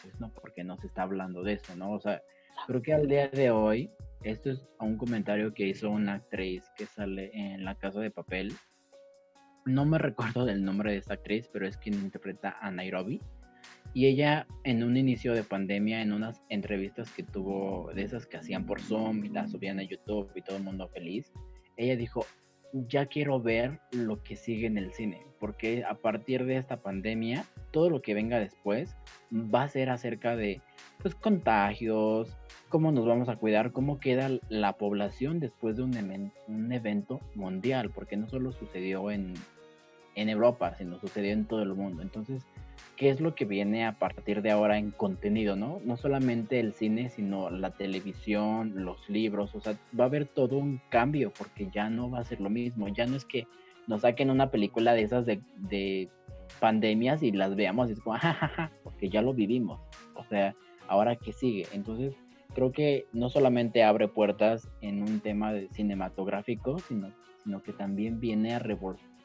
Pues no, porque no se está hablando de eso, ¿no? O sea, creo que al día de hoy, esto es un comentario que hizo una actriz que sale en La Casa de Papel. No me recuerdo del nombre de esta actriz, pero es quien interpreta a Nairobi. Y ella en un inicio de pandemia, en unas entrevistas que tuvo de esas que hacían por Zoom y las subían a YouTube y todo el mundo feliz, ella dijo, ya quiero ver lo que sigue en el cine, porque a partir de esta pandemia, todo lo que venga después va a ser acerca de pues contagios, cómo nos vamos a cuidar, cómo queda la población después de un, un evento mundial, porque no solo sucedió en, en Europa, sino sucedió en todo el mundo. Entonces, qué es lo que viene a partir de ahora en contenido, ¿no? No solamente el cine, sino la televisión, los libros, o sea, va a haber todo un cambio porque ya no va a ser lo mismo, ya no es que nos saquen una película de esas de, pandemias y las veamos y es como, jajaja, porque ya lo vivimos, o sea, ahora qué sigue, entonces creo que no solamente abre puertas en un tema de cinematográfico, sino, sino que también viene a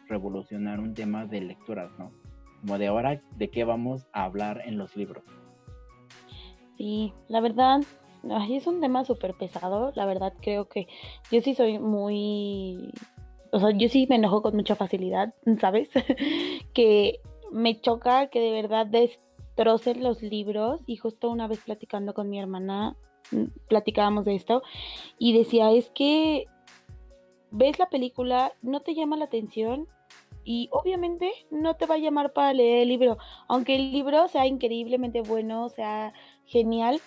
revolucionar un tema de lecturas, ¿no? De ahora de qué vamos a hablar en los libros. Sí, la verdad, es un tema súper pesado, la verdad creo que yo sí soy muy, o sea, yo sí me enojo con mucha facilidad, ¿sabes? que me choca que de verdad destrocen los libros y justo una vez platicando con mi hermana, mm, platicábamos de esto y decía, es que ves la película, no te llama la atención y obviamente no te va a llamar para leer el libro, aunque el libro sea increíblemente bueno, sea genial,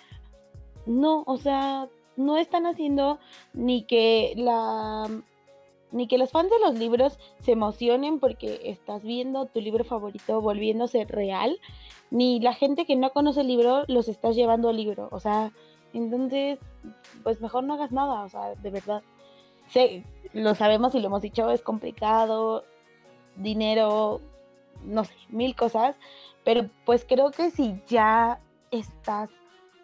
no, o sea, no están haciendo ni que la ni que los fans de los libros se emocionen porque estás viendo tu libro favorito volviéndose real, ni la gente que no conoce el libro los estás llevando al libro. O sea, entonces, pues mejor no hagas nada, o sea, de verdad. Sé, lo sabemos y lo hemos dicho, es complicado, dinero, no sé, mil cosas, pero pues creo que si ya estás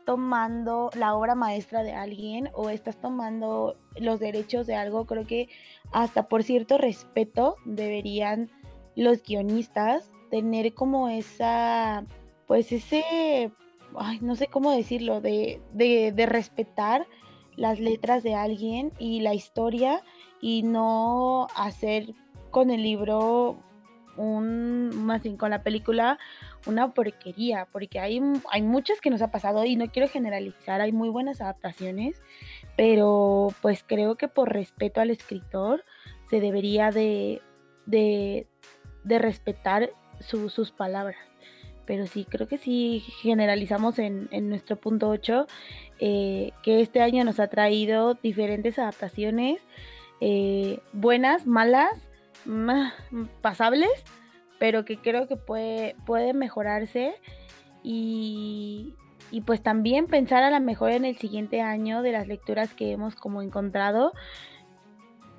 tomando la obra maestra de alguien o estás tomando los derechos de algo, creo que hasta por cierto respeto deberían los guionistas tener como esa, pues ese, ay, no sé cómo decirlo, de, de, de respetar las letras de alguien y la historia y no hacer con el libro un, más bien con la película, una porquería, porque hay, hay muchas que nos ha pasado y no quiero generalizar, hay muy buenas adaptaciones, pero pues creo que por respeto al escritor se debería de, de, respetar sus palabras. Pero sí, creo que sí generalizamos en, en nuestro punto 8 eh, que este año nos ha traído diferentes adaptaciones, eh, buenas, malas, pasables, pero que creo que puede, puede mejorarse y, pues también pensar a lo mejor en el siguiente año de las lecturas que hemos como encontrado,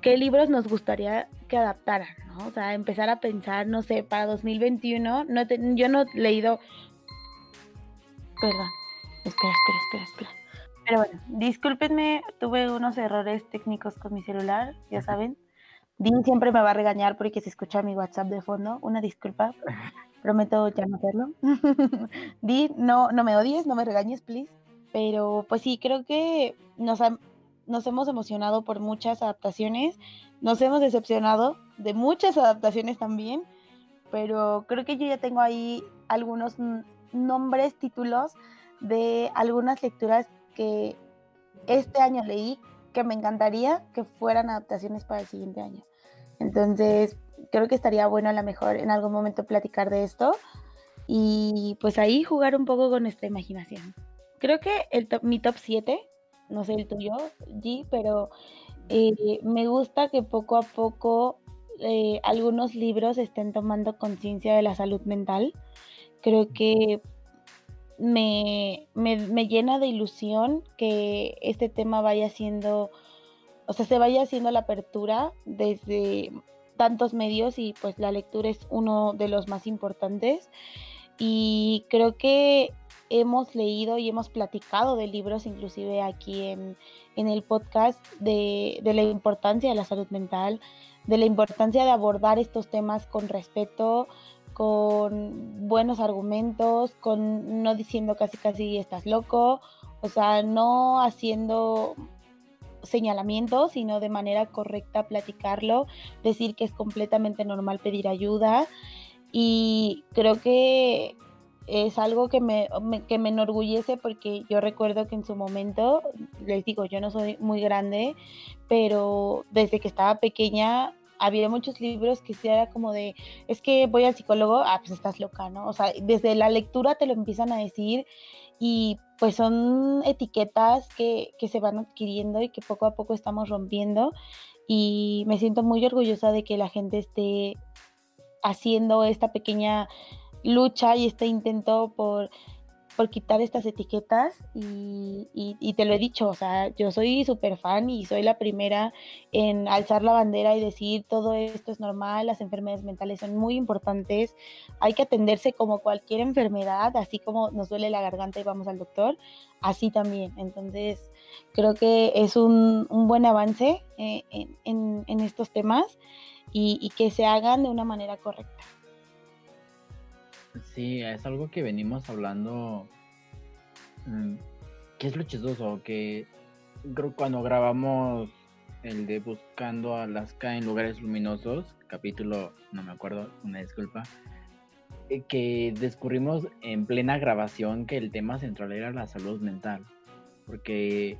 qué libros nos gustaría que adaptaran, ¿no? O sea, empezar a pensar, no sé, para 2021, no yo no he leído... Perdón, espera, espera, espera, espera. Pero bueno, discúlpenme, tuve unos errores técnicos con mi celular, ya saben. Dean siempre me va a regañar porque se escucha mi WhatsApp de fondo. Una disculpa. Prometo ya no hacerlo. Dean, no, no me odies, no me regañes, please. Pero pues sí, creo que nos, nos hemos emocionado por muchas adaptaciones. Nos hemos decepcionado de muchas adaptaciones también. Pero creo que yo ya tengo ahí algunos nombres, títulos de algunas lecturas que este año leí que me encantaría que fueran adaptaciones para el siguiente año. Entonces, creo que estaría bueno a lo mejor en algún momento platicar de esto y pues ahí jugar un poco con nuestra imaginación. Creo que el mi top 7, no sé el tuyo, G, pero eh, me gusta que poco a poco eh, algunos libros estén tomando conciencia de la salud mental. Creo que me, me, llena de ilusión que este tema vaya siendo o sea, se vaya haciendo la apertura desde tantos medios y pues la lectura es uno de los más importantes. Y creo que hemos leído y hemos platicado de libros, inclusive aquí en, el podcast, de, de, la importancia de la salud mental, de la importancia de abordar estos temas con respeto, con buenos argumentos, con no diciendo casi casi estás loco, o sea, no haciendo señalamientos, sino de manera correcta platicarlo, decir que es completamente normal pedir ayuda y creo que es algo que me, que me enorgullece porque yo recuerdo que en su momento, les digo, yo no soy muy grande, pero desde que estaba pequeña había muchos libros que sí era como de, es que voy al psicólogo, ah, pues estás loca, ¿no? O sea, desde la lectura te lo empiezan a decir y pues son etiquetas que, se van adquiriendo y que poco a poco estamos rompiendo y me siento muy orgullosa de que la gente esté haciendo esta pequeña lucha y este intento por por quitar estas etiquetas y, te lo he dicho, o sea, yo soy súper fan y soy la primera en alzar la bandera y decir todo esto es normal, las enfermedades mentales son muy importantes, hay que atenderse como cualquier enfermedad, así como nos duele la garganta y vamos al doctor, así también. Entonces, creo que es un, buen avance eh, en, estos temas y que se hagan de una manera correcta. Sí, es algo que venimos hablando. Mm, ¿Qué es lo chistoso? Que creo cuando grabamos el de Buscando Alaska en lugares luminosos, capítulo, no me acuerdo, una disculpa, eh, que descubrimos en plena grabación que el tema central era la salud mental, porque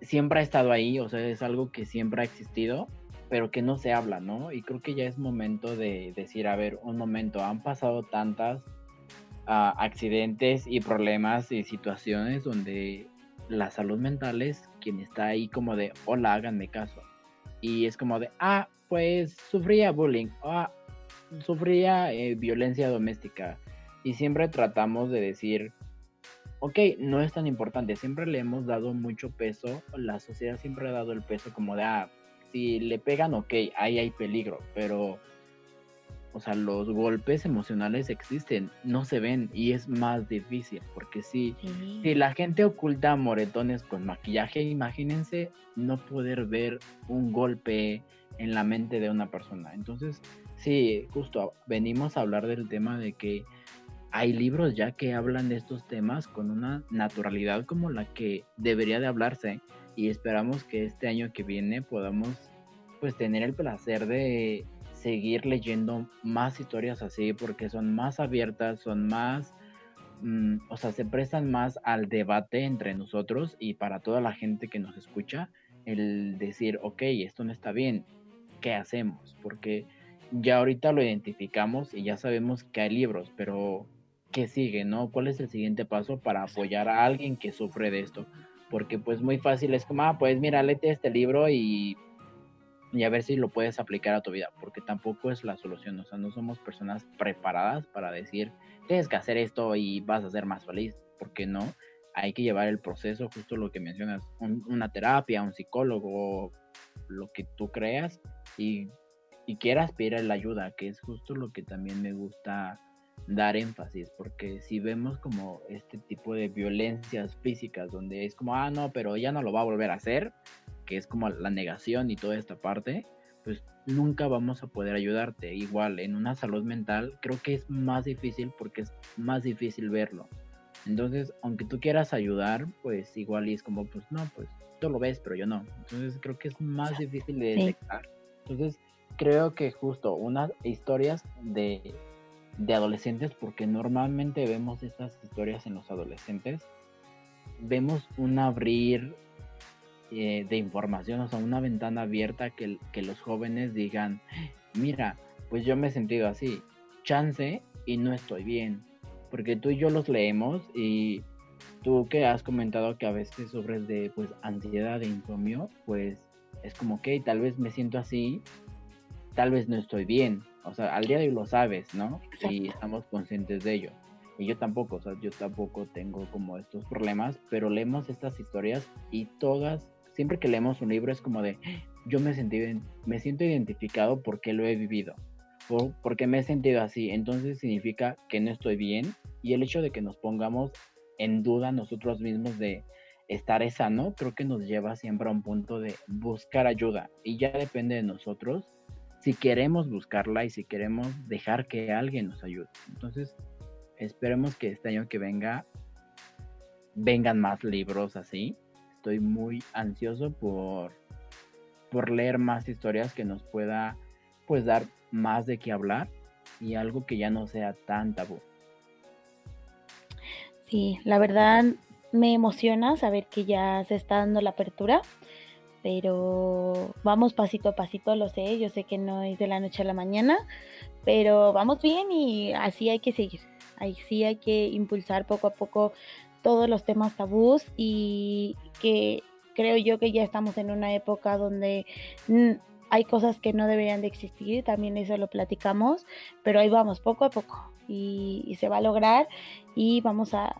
siempre ha estado ahí, o sea, es algo que siempre ha existido, pero que no se habla, ¿no? Y creo que ya es momento de decir, a ver, un momento, han pasado tantas ah, accidentes y problemas y situaciones donde la salud mental es quien está ahí como de, hola, háganme caso. Y es como de, ah, pues sufría bullying, ah, sufría eh, violencia doméstica. Y siempre tratamos de decir, ok, no es tan importante, siempre le hemos dado mucho peso, la sociedad siempre ha dado el peso como de, ah, si le pegan, ok, ahí hay peligro, pero o sea, los golpes emocionales existen, no se ven y es más difícil, porque si, si la gente oculta moretones con maquillaje, imagínense no poder ver un golpe en la mente de una persona. Entonces, sí, justo venimos a hablar del tema de que hay libros ya que hablan de estos temas con una naturalidad como la que debería de hablarse y esperamos que este año que viene podamos pues tener el placer de seguir leyendo más historias así porque son más abiertas, son más, mm, o sea, se prestan más al debate entre nosotros y para toda la gente que nos escucha, el decir, ok, esto no está bien, ¿qué hacemos? Porque ya ahorita lo identificamos y ya sabemos que hay libros, pero ¿qué sigue, no? ¿Cuál es el siguiente paso para apoyar a alguien que sufre de esto? Porque pues muy fácil es como, ah, pues mira, léete este libro y y a ver si lo puedes aplicar a tu vida, porque tampoco es la solución, o sea, no somos personas preparadas para decir, tienes que hacer esto y vas a ser más feliz, porque no, hay que llevar el proceso, justo lo que mencionas, una terapia, un psicólogo, lo que tú creas y, y quieras pedir la ayuda, que es justo lo que también me gusta dar énfasis, porque si vemos como este tipo de violencias físicas, donde es como, ah, no, pero ya no lo va a volver a hacer, que es como la negación y toda esta parte, pues nunca vamos a poder ayudarte. Igual, en una salud mental creo que es más difícil porque es más difícil verlo. Entonces, aunque tú quieras ayudar, pues igual y es como, pues no, pues tú lo ves, pero yo no. Entonces creo que es más difícil de detectar. Entonces, creo que justo unas historias de, de adolescentes, porque normalmente vemos estas historias en los adolescentes, vemos un abrir eh, de información, o sea, una ventana abierta que, que los jóvenes digan, mira, pues yo me he sentido así, chance y no estoy bien, porque tú y yo los leemos y tú que has comentado que a veces sufres de pues ansiedad de insomnio, pues es como que tal vez me siento así, tal vez no estoy bien, o sea, al día de hoy lo sabes, ¿no? Y estamos conscientes de ello. Y yo tampoco, o sea, yo tampoco tengo como estos problemas, pero leemos estas historias y todas siempre que leemos un libro es como de, yo me, sentí, me siento identificado porque lo he vivido, o porque me he sentido así, entonces significa que no estoy bien y el hecho de que nos pongamos en duda nosotros mismos de estar sano, creo que nos lleva siempre a un punto de buscar ayuda y ya depende de nosotros si queremos buscarla y si queremos dejar que alguien nos ayude. Entonces, esperemos que este año que venga vengan más libros así estoy muy ansioso por, por leer más historias que nos pueda pues dar más de qué hablar y algo que ya no sea tan tabú. Sí, la verdad me emociona saber que ya se está dando la apertura, pero vamos pasito a pasito, lo sé, yo sé que no es de la noche a la mañana, pero vamos bien y así hay que seguir, así hay que impulsar poco a poco todos los temas tabús y que creo yo que ya estamos en una época donde hay cosas que no deberían de existir, también eso lo platicamos, pero ahí vamos poco a poco y, se va a lograr y vamos a,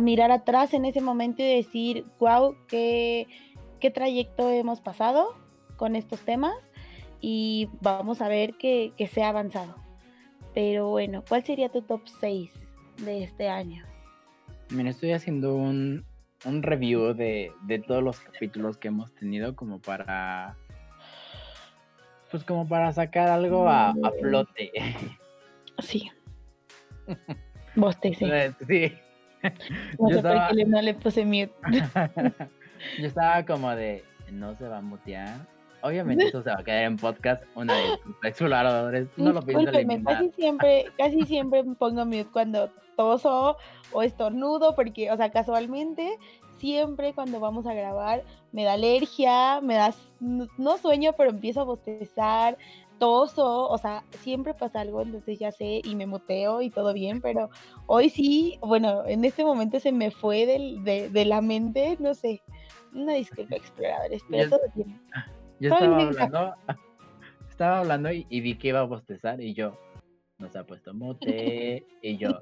mirar atrás en ese momento y decir, wow, qué, qué trayecto hemos pasado con estos temas y vamos a ver que, que se ha avanzado. Pero bueno, ¿cuál sería tu top 6 de este año? Mira, estoy haciendo un, review de, todos los capítulos que hemos tenido como para... Pues como para sacar algo a, mm. flote. Sí. Vos te eh, Sí. No sé por qué no le puse miedo. Yo estaba como de, no se va a mutear. Obviamente eso se va a quedar en podcast una vez exploradores. No lo pienso Casi siempre, casi siempre me pongo mute cuando toso o estornudo, porque, o sea, casualmente siempre cuando vamos a grabar me da alergia, me da, no sueño, pero empiezo a bostezar, chistoso, o sea, siempre pasa algo, entonces ya sé y me muteo y todo bien, pero hoy sí, bueno, en este momento se me fue del, de, la mente, no sé, una disculpa exploradores, pero todo bien. Yo estaba hablando, estaba hablando y, vi que iba a bostezar y yo, nos ha puesto mote y yo,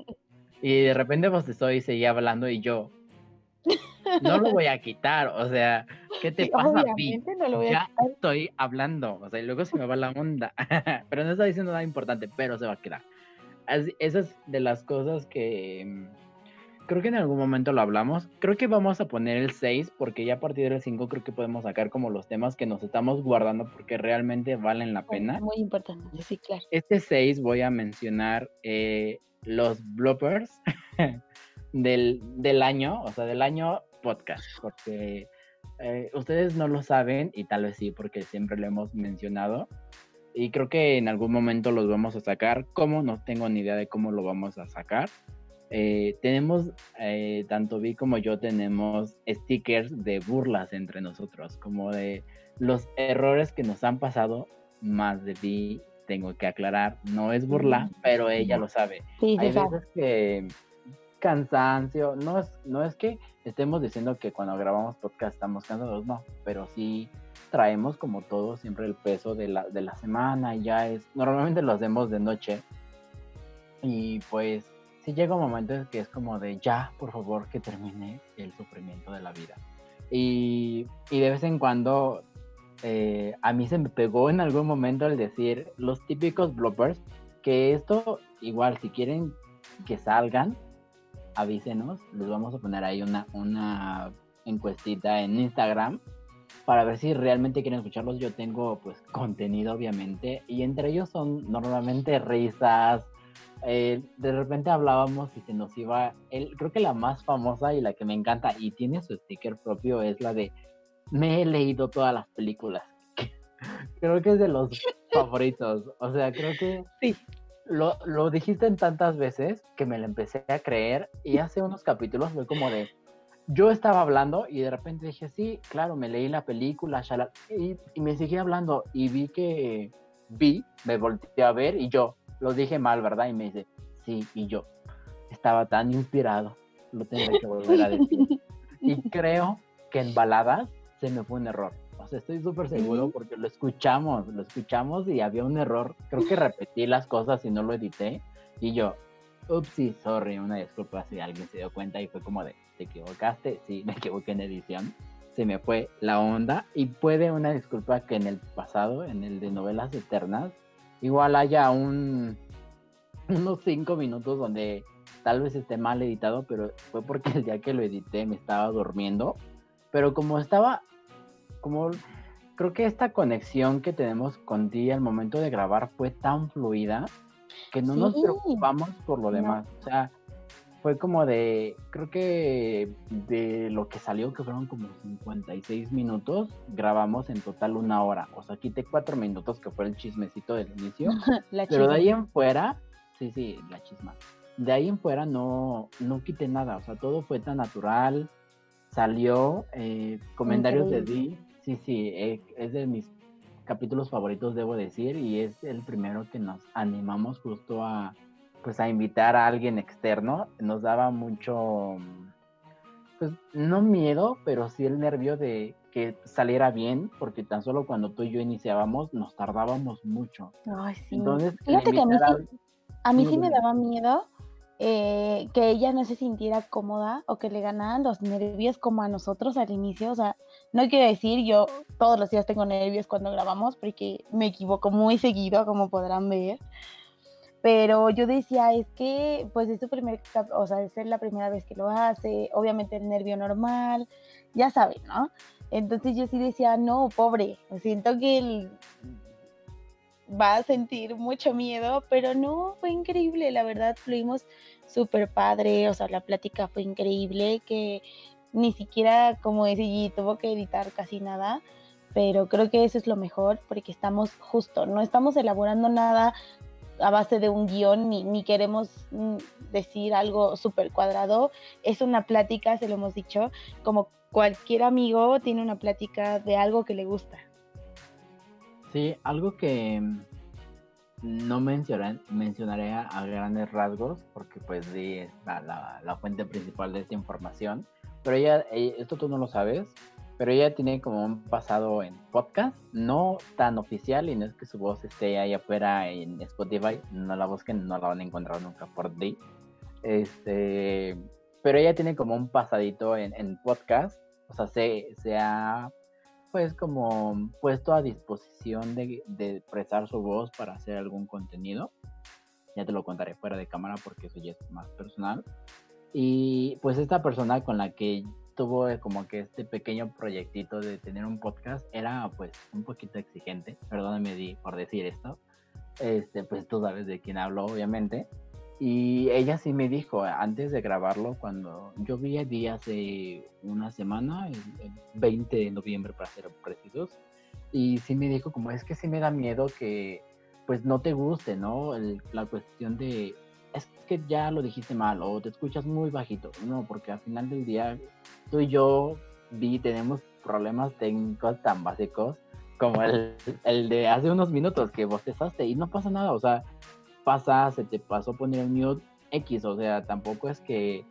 y de repente bostezó y seguía hablando y yo, no lo voy a quitar, o sea, ¿qué te pasa, ya estoy hablando, o sea, y luego se me va la onda, pero no está diciendo nada importante, pero se va a quedar. Esas es de las cosas que mm, creo que en algún momento lo hablamos. Creo que vamos a poner el 6 porque ya a partir del 5 creo que podemos sacar como los temas que nos estamos guardando porque realmente valen la pena. Muy importante, sí, claro. Este 6 voy a mencionar eh, los bloopers del, del año, o sea, del año podcast, porque eh, ustedes no lo saben y tal vez sí, porque siempre lo hemos mencionado. Y creo que en algún momento los vamos a sacar. ¿Cómo? No tengo ni idea de cómo lo vamos a sacar. Eh, tenemos, eh, tanto Vi como yo tenemos stickers de burlas entre nosotros, como de los errores que nos han pasado, más de Vi, tengo que aclarar, no es burla, mm, pero ella lo sabe. Hay veces que cansancio, no es, no es que estemos diciendo que cuando grabamos podcast estamos cansados, no, pero sí traemos como todo siempre el peso de la, de la semana, ya es, normalmente lo hacemos de noche y pues sí llega un momento en que es como de ya, por favor, que termine el sufrimiento de la vida. Y, y de vez en cuando eh, a mí se me pegó en algún momento el decir los típicos bloopers, que esto igual si quieren que salgan, avísenos, les vamos a poner ahí una, una encuestita en Instagram para ver si realmente quieren escucharlos. Yo tengo pues contenido obviamente y entre ellos son normalmente risas. Eh, de repente hablábamos y se nos iba, el, creo que la más famosa y la que me encanta y tiene su sticker propio es la de me he leído todas las películas. creo que es de los favoritos. O sea, creo que sí lo, lo dijiste en tantas veces que me lo empecé a creer y hace unos capítulos fue como de, yo estaba hablando y de repente dije, sí, claro, me leí la película, y, y, me seguí hablando y vi que, vi, me volteé a ver y yo, lo dije mal, ¿verdad? Y me dice, sí, y yo, estaba tan inspirado, lo tengo que volver a decir. y creo que en baladas se me fue un error estoy súper seguro porque lo escuchamos, lo escuchamos y había un error. Creo que repetí las cosas y no lo edité. Y yo, upsi, sorry, una disculpa si alguien se dio cuenta y fue como de, ¿te equivocaste? Sí, me equivoqué en edición. Se me fue la onda y puede una disculpa que en el pasado, en el de novelas eternas, igual haya un, unos cinco minutos donde tal vez esté mal editado, pero fue porque el día que lo edité me estaba durmiendo. Pero como estaba como creo que esta conexión que tenemos con ti al momento de grabar fue tan fluida que no nos preocupamos por lo demás. O sea, fue como de, creo que de lo que salió, que fueron como 56 minutos, grabamos en total una hora. O sea, quité cuatro minutos, que fue el chismecito del inicio. pero de ahí en fuera, sí, sí, la chisma. De ahí en fuera no, no quité nada. O sea, todo fue tan natural. Salió eh, comentarios de Di Sí, sí, eh, es de mis capítulos favoritos, debo decir, y es el primero que nos animamos justo a, pues, a invitar a alguien externo. Nos daba mucho, pues, no miedo, pero sí el nervio de que saliera bien, porque tan solo cuando tú y yo iniciábamos nos tardábamos mucho. Ay, sí. Entonces, Fíjate que a mí, sí, a mí sí me daba miedo eh, que ella no se sintiera cómoda o que le ganaran los nervios como a nosotros al inicio. O sea, no quiero decir, yo todos los días tengo nervios cuando grabamos porque me equivoco muy seguido, como podrán ver. Pero yo decía, es que pues es su primer, o sea, es la primera vez que lo hace, obviamente el nervio normal, ya saben, ¿no? Entonces yo sí decía, no, pobre, siento que él va a sentir mucho miedo, pero no, fue increíble, la verdad, fluimos súper padre, o sea, la plática fue increíble, que ni siquiera, como decía, tuvo que editar casi nada, pero creo que eso es lo mejor porque estamos justo, no estamos elaborando nada a base de un guion ni, ni queremos mm, decir algo súper cuadrado, es una plática, se lo hemos dicho, como cualquier amigo tiene una plática de algo que le gusta. Sí, algo que, no mencionaré, a, grandes rasgos porque pues sí es la, fuente principal de esta información. Pero ella, esto tú no lo sabes, pero ella tiene como un pasado en podcast, no tan oficial y no es que su voz esté ahí afuera en Spotify, no la busquen, no la van a encontrar nunca por ti. Este, pero ella tiene como un pasadito en, en podcast, o sea, se, se ha pues como puesto a disposición de, de, expresar su voz para hacer algún contenido. Ya te lo contaré fuera de cámara porque eso ya es más personal. Y pues esta persona con la que tuvo como que este pequeño proyectito de tener un podcast era pues un poquito exigente, perdóname por decir esto. Este, pues tú sabes de quién hablo obviamente. Y ella sí me dijo, antes de grabarlo, cuando yo vi a día hace una semana, el, 20 de noviembre para ser precisos, y sí me dijo como es que sí me da miedo que pues no te guste, ¿no? la cuestión de, es que ya lo dijiste mal o te escuchas muy bajito, no, porque al final del día tú y yo vi, tenemos problemas técnicos tan básicos como el, el de hace unos minutos que bostezaste y no pasa nada, o sea, pasa, se te pasó poner el mute X, o sea, tampoco es que,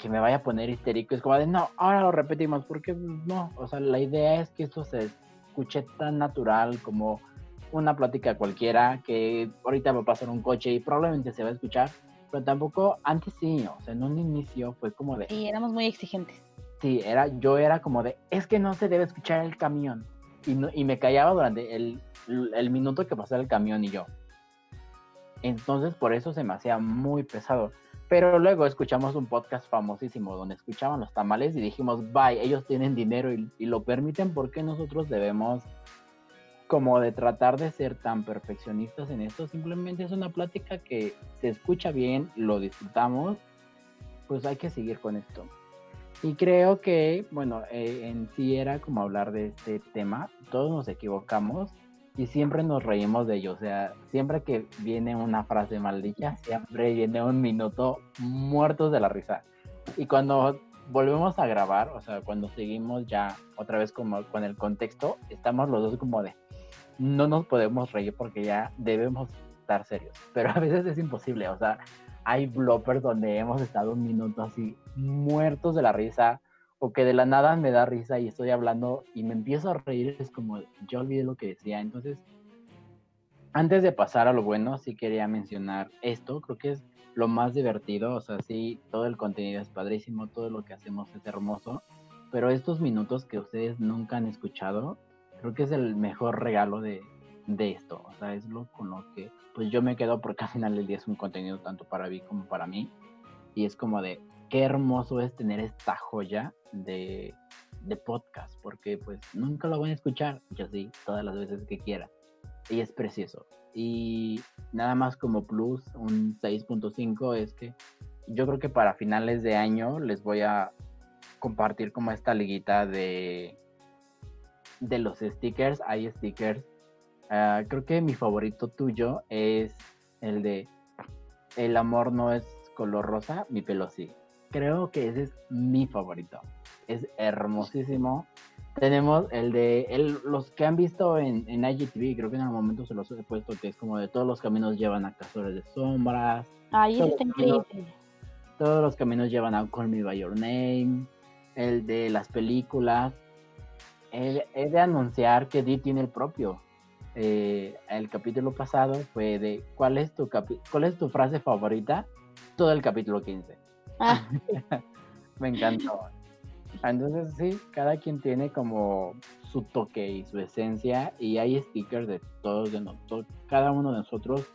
que me vaya a poner histérico, es como de, no, ahora lo repetimos, porque no, o sea, la idea es que esto se escuche tan natural como una plática cualquiera, que ahorita va a pasar un coche y probablemente se va a escuchar, pero tampoco, antes sí, o sea, en un inicio fue como de... Y éramos muy exigentes. Sí, era, yo era como de, es que no se debe escuchar el camión. Y, y me callaba durante el, el minuto que pasaba el camión y yo, entonces por eso se me hacía muy pesado. Pero luego escuchamos un podcast famosísimo donde escuchaban los tamales y dijimos, bye, ellos tienen dinero y, lo permiten porque nosotros debemos como de tratar de ser tan perfeccionistas en esto. Simplemente es una plática que se escucha bien, lo disfrutamos, pues hay que seguir con esto. Y creo que, bueno, eh, en sí era como hablar de este tema, todos nos equivocamos y siempre nos reímos de ello. O sea, siempre que viene una frase maldita, siempre viene un minuto muertos de la risa. Y cuando volvemos a grabar, o sea, cuando seguimos ya otra vez como con el contexto, estamos los dos como de no nos podemos reír porque ya debemos estar serios. Pero a veces es imposible, o sea, hay bloopers donde hemos estado un minuto así muertos de la risa o que de la nada me da risa y estoy hablando y me empiezo a reír, es como, yo olvidé lo que decía. Entonces, antes de pasar a lo bueno, sí quería mencionar esto, creo que es lo más divertido, o sea, sí, todo el contenido es padrísimo, todo lo que hacemos es hermoso, pero estos minutos que ustedes nunca han escuchado, creo que es el mejor regalo de, de esto, o sea, es lo con lo que pues yo me quedo porque al final del día es un contenido tanto para mí como para mí y es como de qué hermoso es tener esta joya de, podcast, porque pues nunca lo van a escuchar, yo sí, todas las veces que quiera. Y es precioso. Y nada más como plus, un 6.5 es que yo creo que para finales de año les voy a compartir como esta liguita de, de los stickers. Hay stickers. Ah, creo que mi favorito tuyo es el de El amor no es color rosa, mi pelo sí. Creo que ese es mi favorito es hermosísimo. Tenemos el de el, los que han visto en, en IGTV, creo que en algún momento se los he puesto, que es como de todos los caminos llevan a Cazadores de Sombras. Ahí está increíble. Todos los caminos llevan a Call Me By Your Name. El de las películas. He, de anunciar que Dee tiene el propio. Eh, el capítulo pasado fue de ¿cuál es tu cuál es tu frase favorita? Todo el capítulo 15. Ah. Me encantó. Entonces sí, cada quien tiene como su toque y su esencia y hay stickers de todos de nosotros, cada uno de nosotros.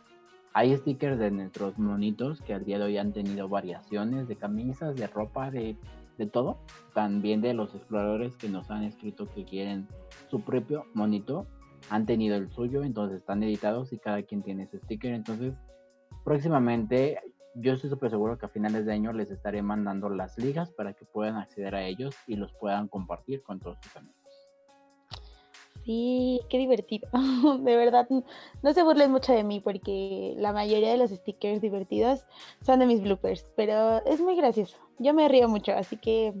Hay stickers de nuestros monitos que al día de hoy han tenido variaciones de camisas, de ropa, de, de todo. También de los exploradores que nos han escrito que quieren su propio monito. Han tenido el suyo, entonces están editados y cada quien tiene su sticker. Entonces, próximamente yo estoy súper seguro que a finales de año les estaré mandando las ligas para que puedan acceder a ellos y los puedan compartir con todos sus amigos. Sí, qué divertido. De verdad, no se burlen mucho de mí porque la mayoría de los stickers divertidos son de mis bloopers, pero es muy gracioso. Yo me río mucho, así que...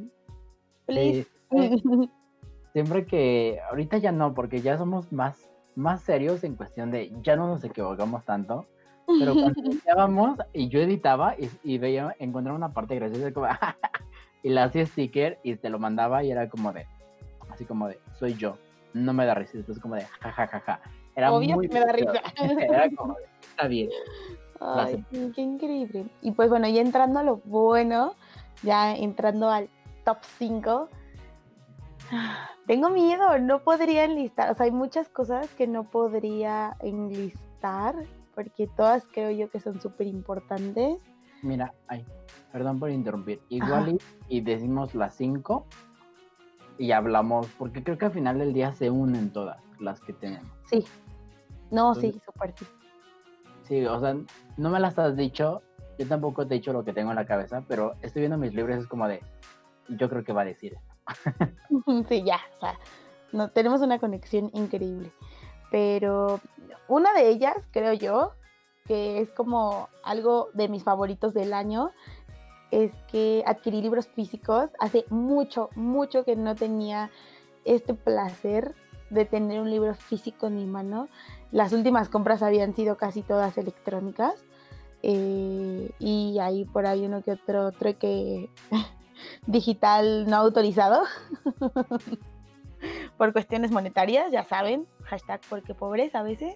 Siempre que... Ahorita ya no, porque ya somos más más serios en cuestión de ya no nos equivocamos tanto, pero cuando editábamos y yo editaba y, veía, encontraba una parte graciosa como, y la hacía sticker y te lo mandaba y era como de, así como de, soy yo, no me da risa, es como de, jajajaja. Era Obvio muy que me da risa. Era como de, está bien. Ay, qué increíble. Y pues bueno, ya entrando a lo bueno, ya entrando al top 5, tengo miedo, no podría enlistar, o sea, hay muchas cosas que no podría enlistar porque todas creo yo que son súper importantes. Mira, ay, perdón por interrumpir, igual y, decimos las 5 y hablamos, porque creo que al final del día se unen todas las que tenemos. Sí, no, sí, súper sí. Sí, o sea, no me las has dicho, yo tampoco te he dicho lo que tengo en la cabeza, pero estoy viendo mis libros, es como de, yo creo que va a decir sí, ya, o sea, no, tenemos una conexión increíble. Pero una de ellas, creo yo, que es como algo de mis favoritos del año, es que adquirí libros físicos. Hace mucho, mucho que no tenía este placer de tener un libro físico en mi mano. Las últimas compras habían sido casi todas electrónicas. Eh, y ahí por ahí uno que otro trueque digital no autorizado por cuestiones monetarias, ya saben, hashtag porque a veces.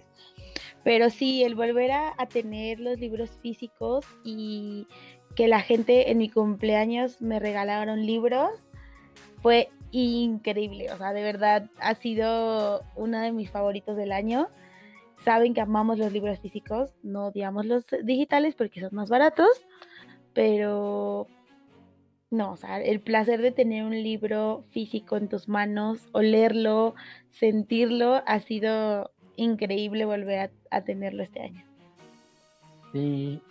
Pero sí, el volver a, tener los libros físicos y que la gente en mi cumpleaños me regalaron libros fue increíble. O sea, de verdad ha sido uno de mis favoritos del año. Saben que amamos los libros físicos, no odiamos los digitales porque son más baratos, pero no, o sea, el placer de tener un libro físico en tus manos, olerlo, sentirlo, ha sido increíble volver a, tenerlo este año. Sí,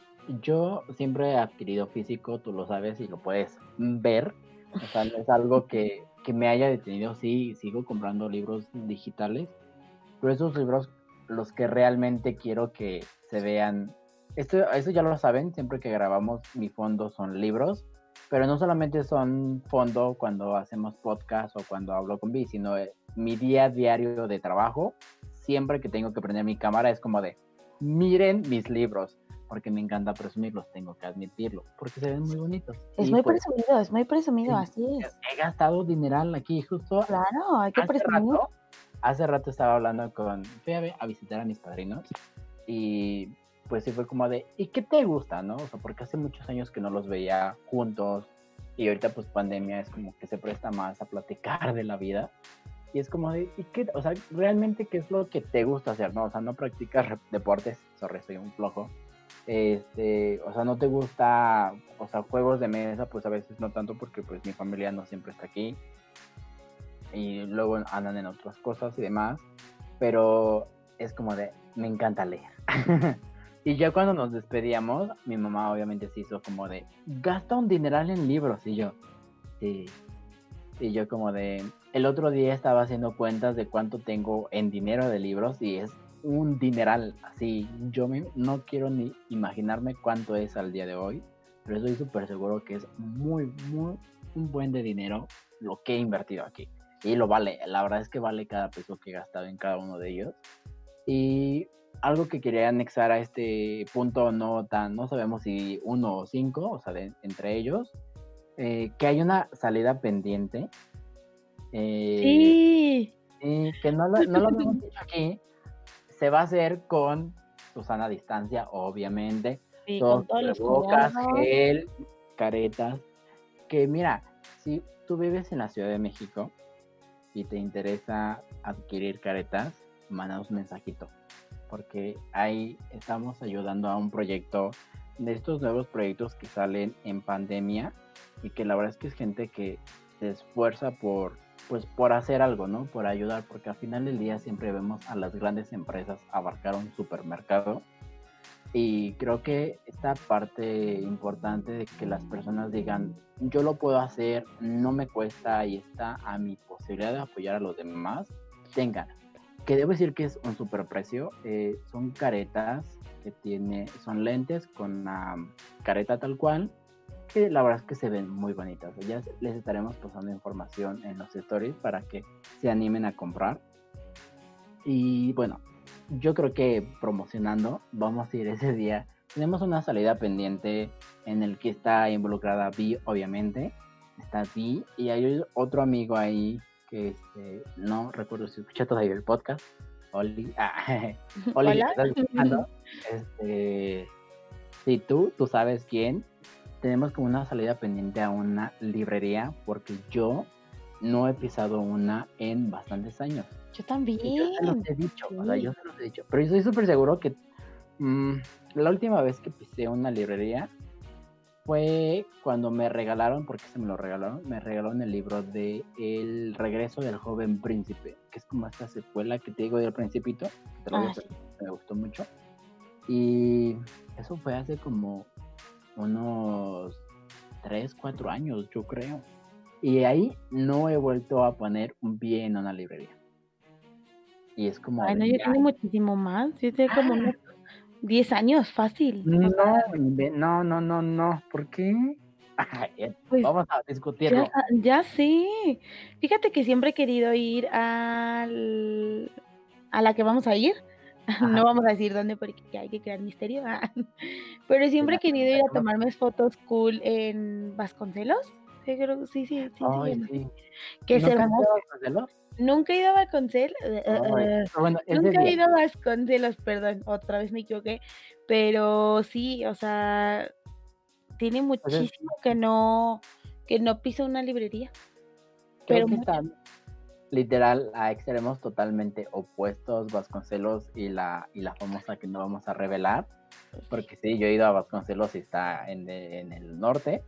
yo siempre he adquirido físico, tú lo sabes y lo puedes ver. O sea, no es algo que, me haya detenido, sí, sigo comprando libros digitales, pero esos libros, los que realmente quiero que se vean, esto, eso ya lo saben, siempre que grabamos mi fondo son libros, pero no solamente son fondo cuando hacemos podcast o cuando hablo con Vi, sino eh, mi día diario de trabajo, siempre que tengo que prender mi cámara es como de, miren mis libros, porque me encanta presumirlos, tengo que admitirlo, porque se ven muy bonitos. Es muy pues presumido, es muy presumido, así es. He gastado dineral aquí justo. Claro, hay que presumir. hace rato estaba hablando con, fui a visitar a mis padrinos y pues sí fue como de, ¿y qué te gusta, no? O sea, porque hace muchos años que no los veía juntos y ahorita pues pandemia es como que se presta más a platicar de la vida. Y es como de, ¿y qué? O sea, realmente qué es lo que te gusta hacer, ¿no? O sea, no practicas deportes, sorry, soy un flojo. Este, o sea, no te gusta, o sea, juegos de mesa, pues a veces no tanto porque pues mi familia no siempre está aquí. Y luego andan en otras cosas y demás. Pero es como de, me encanta leer. Y ya cuando nos despedíamos, mi mamá obviamente se hizo como de, gasta un dineral en libros. Y yo, sí. Y yo como de, el otro día estaba haciendo cuentas de cuánto tengo en dinero de libros y es un dineral. Así, yo no quiero ni imaginarme cuánto es al día de hoy, pero estoy súper seguro que es muy, muy, un buen de dinero lo que he invertido aquí. Y lo vale, la verdad es que vale cada peso que he gastado en cada uno de ellos. Y algo que quería anexar a este punto, no tan, no sabemos si uno o cinco, o sea, entre ellos, eh, que hay una salida pendiente. Eh, sí. Y que no, lo, no lo hemos dicho aquí. Se va a hacer con Susana a distancia, obviamente. Sí, con todos los bocas, gel, caretas. Que mira, si tú vives en la Ciudad de México y te interesa adquirir caretas, manda un mensajito porque ahí estamos ayudando a un proyecto de estos nuevos proyectos que salen en pandemia y que la verdad es que es gente que se esfuerza por pues por hacer algo, ¿no? Por ayudar, porque al final del día siempre vemos a las grandes empresas abarcar un supermercado y creo que esta parte importante de que las personas digan, yo lo puedo hacer, no me cuesta y está a mi posibilidad de apoyar a los demás, tengan que debo decir que es un super precio. Eh, son caretas que tiene, son lentes con una careta tal cual, que la verdad es que se ven muy bonitas. Ya les estaremos pasando información en los stories para que se animen a comprar. Y bueno, yo creo que promocionando, vamos a ir ese día. Tenemos una salida pendiente en el que está involucrada Vi, obviamente. Está Vi y hay otro amigo ahí que este, no recuerdo si escucha todavía el podcast. Oli, ah, Oli, ¿estás escuchando? Este, si tú, tú sabes quién, tenemos como una salida pendiente a una librería porque yo no he pisado una en bastantes años. Yo también. yo se los he dicho, o sea, yo se los he dicho. Pero yo estoy súper seguro que mm, la última vez que pisé una librería fue cuando me regalaron, porque se me lo regalaron, me regalaron el libro de El regreso del joven príncipe, que es como esta secuela que te digo del principito, que te lo Ah, me gustó mucho. Y eso fue hace como unos 3, 4 años, yo creo. Y ahí no he vuelto a poner un pie en una librería. Y es como... Ay, no, yo tengo muchísimo más. Yo tengo como unos 10 años, fácil. No, no, no, no, no. ¿Por qué? Eh, pues Vamos a discutirlo. ya, ya sé. Fíjate que siempre he querido ir al, a la que vamos a ir. Ajá. No vamos a decir dónde porque hay que crear misterio. ah. Pero siempre he querido ir a tomarme fotos cool en Vasconcelos. Sí, creo- sí, sí, sí, Ay, sí. Que es ¿Nunca has hermoso. ido a Vasconcelos? Nunca he ido a Vasconcelos. Ay, pero bueno, ese Nunca he ido a Vasconcelos, perdón, otra vez me equivoqué. Pero sí, o sea, tiene muchísimo que no, que no piso una librería. creo pero que mucho. están literal a extremos totalmente opuestos Vasconcelos y la, y la famosa que no vamos a revelar. Porque sí, yo he ido a Vasconcelos y está en, el norte.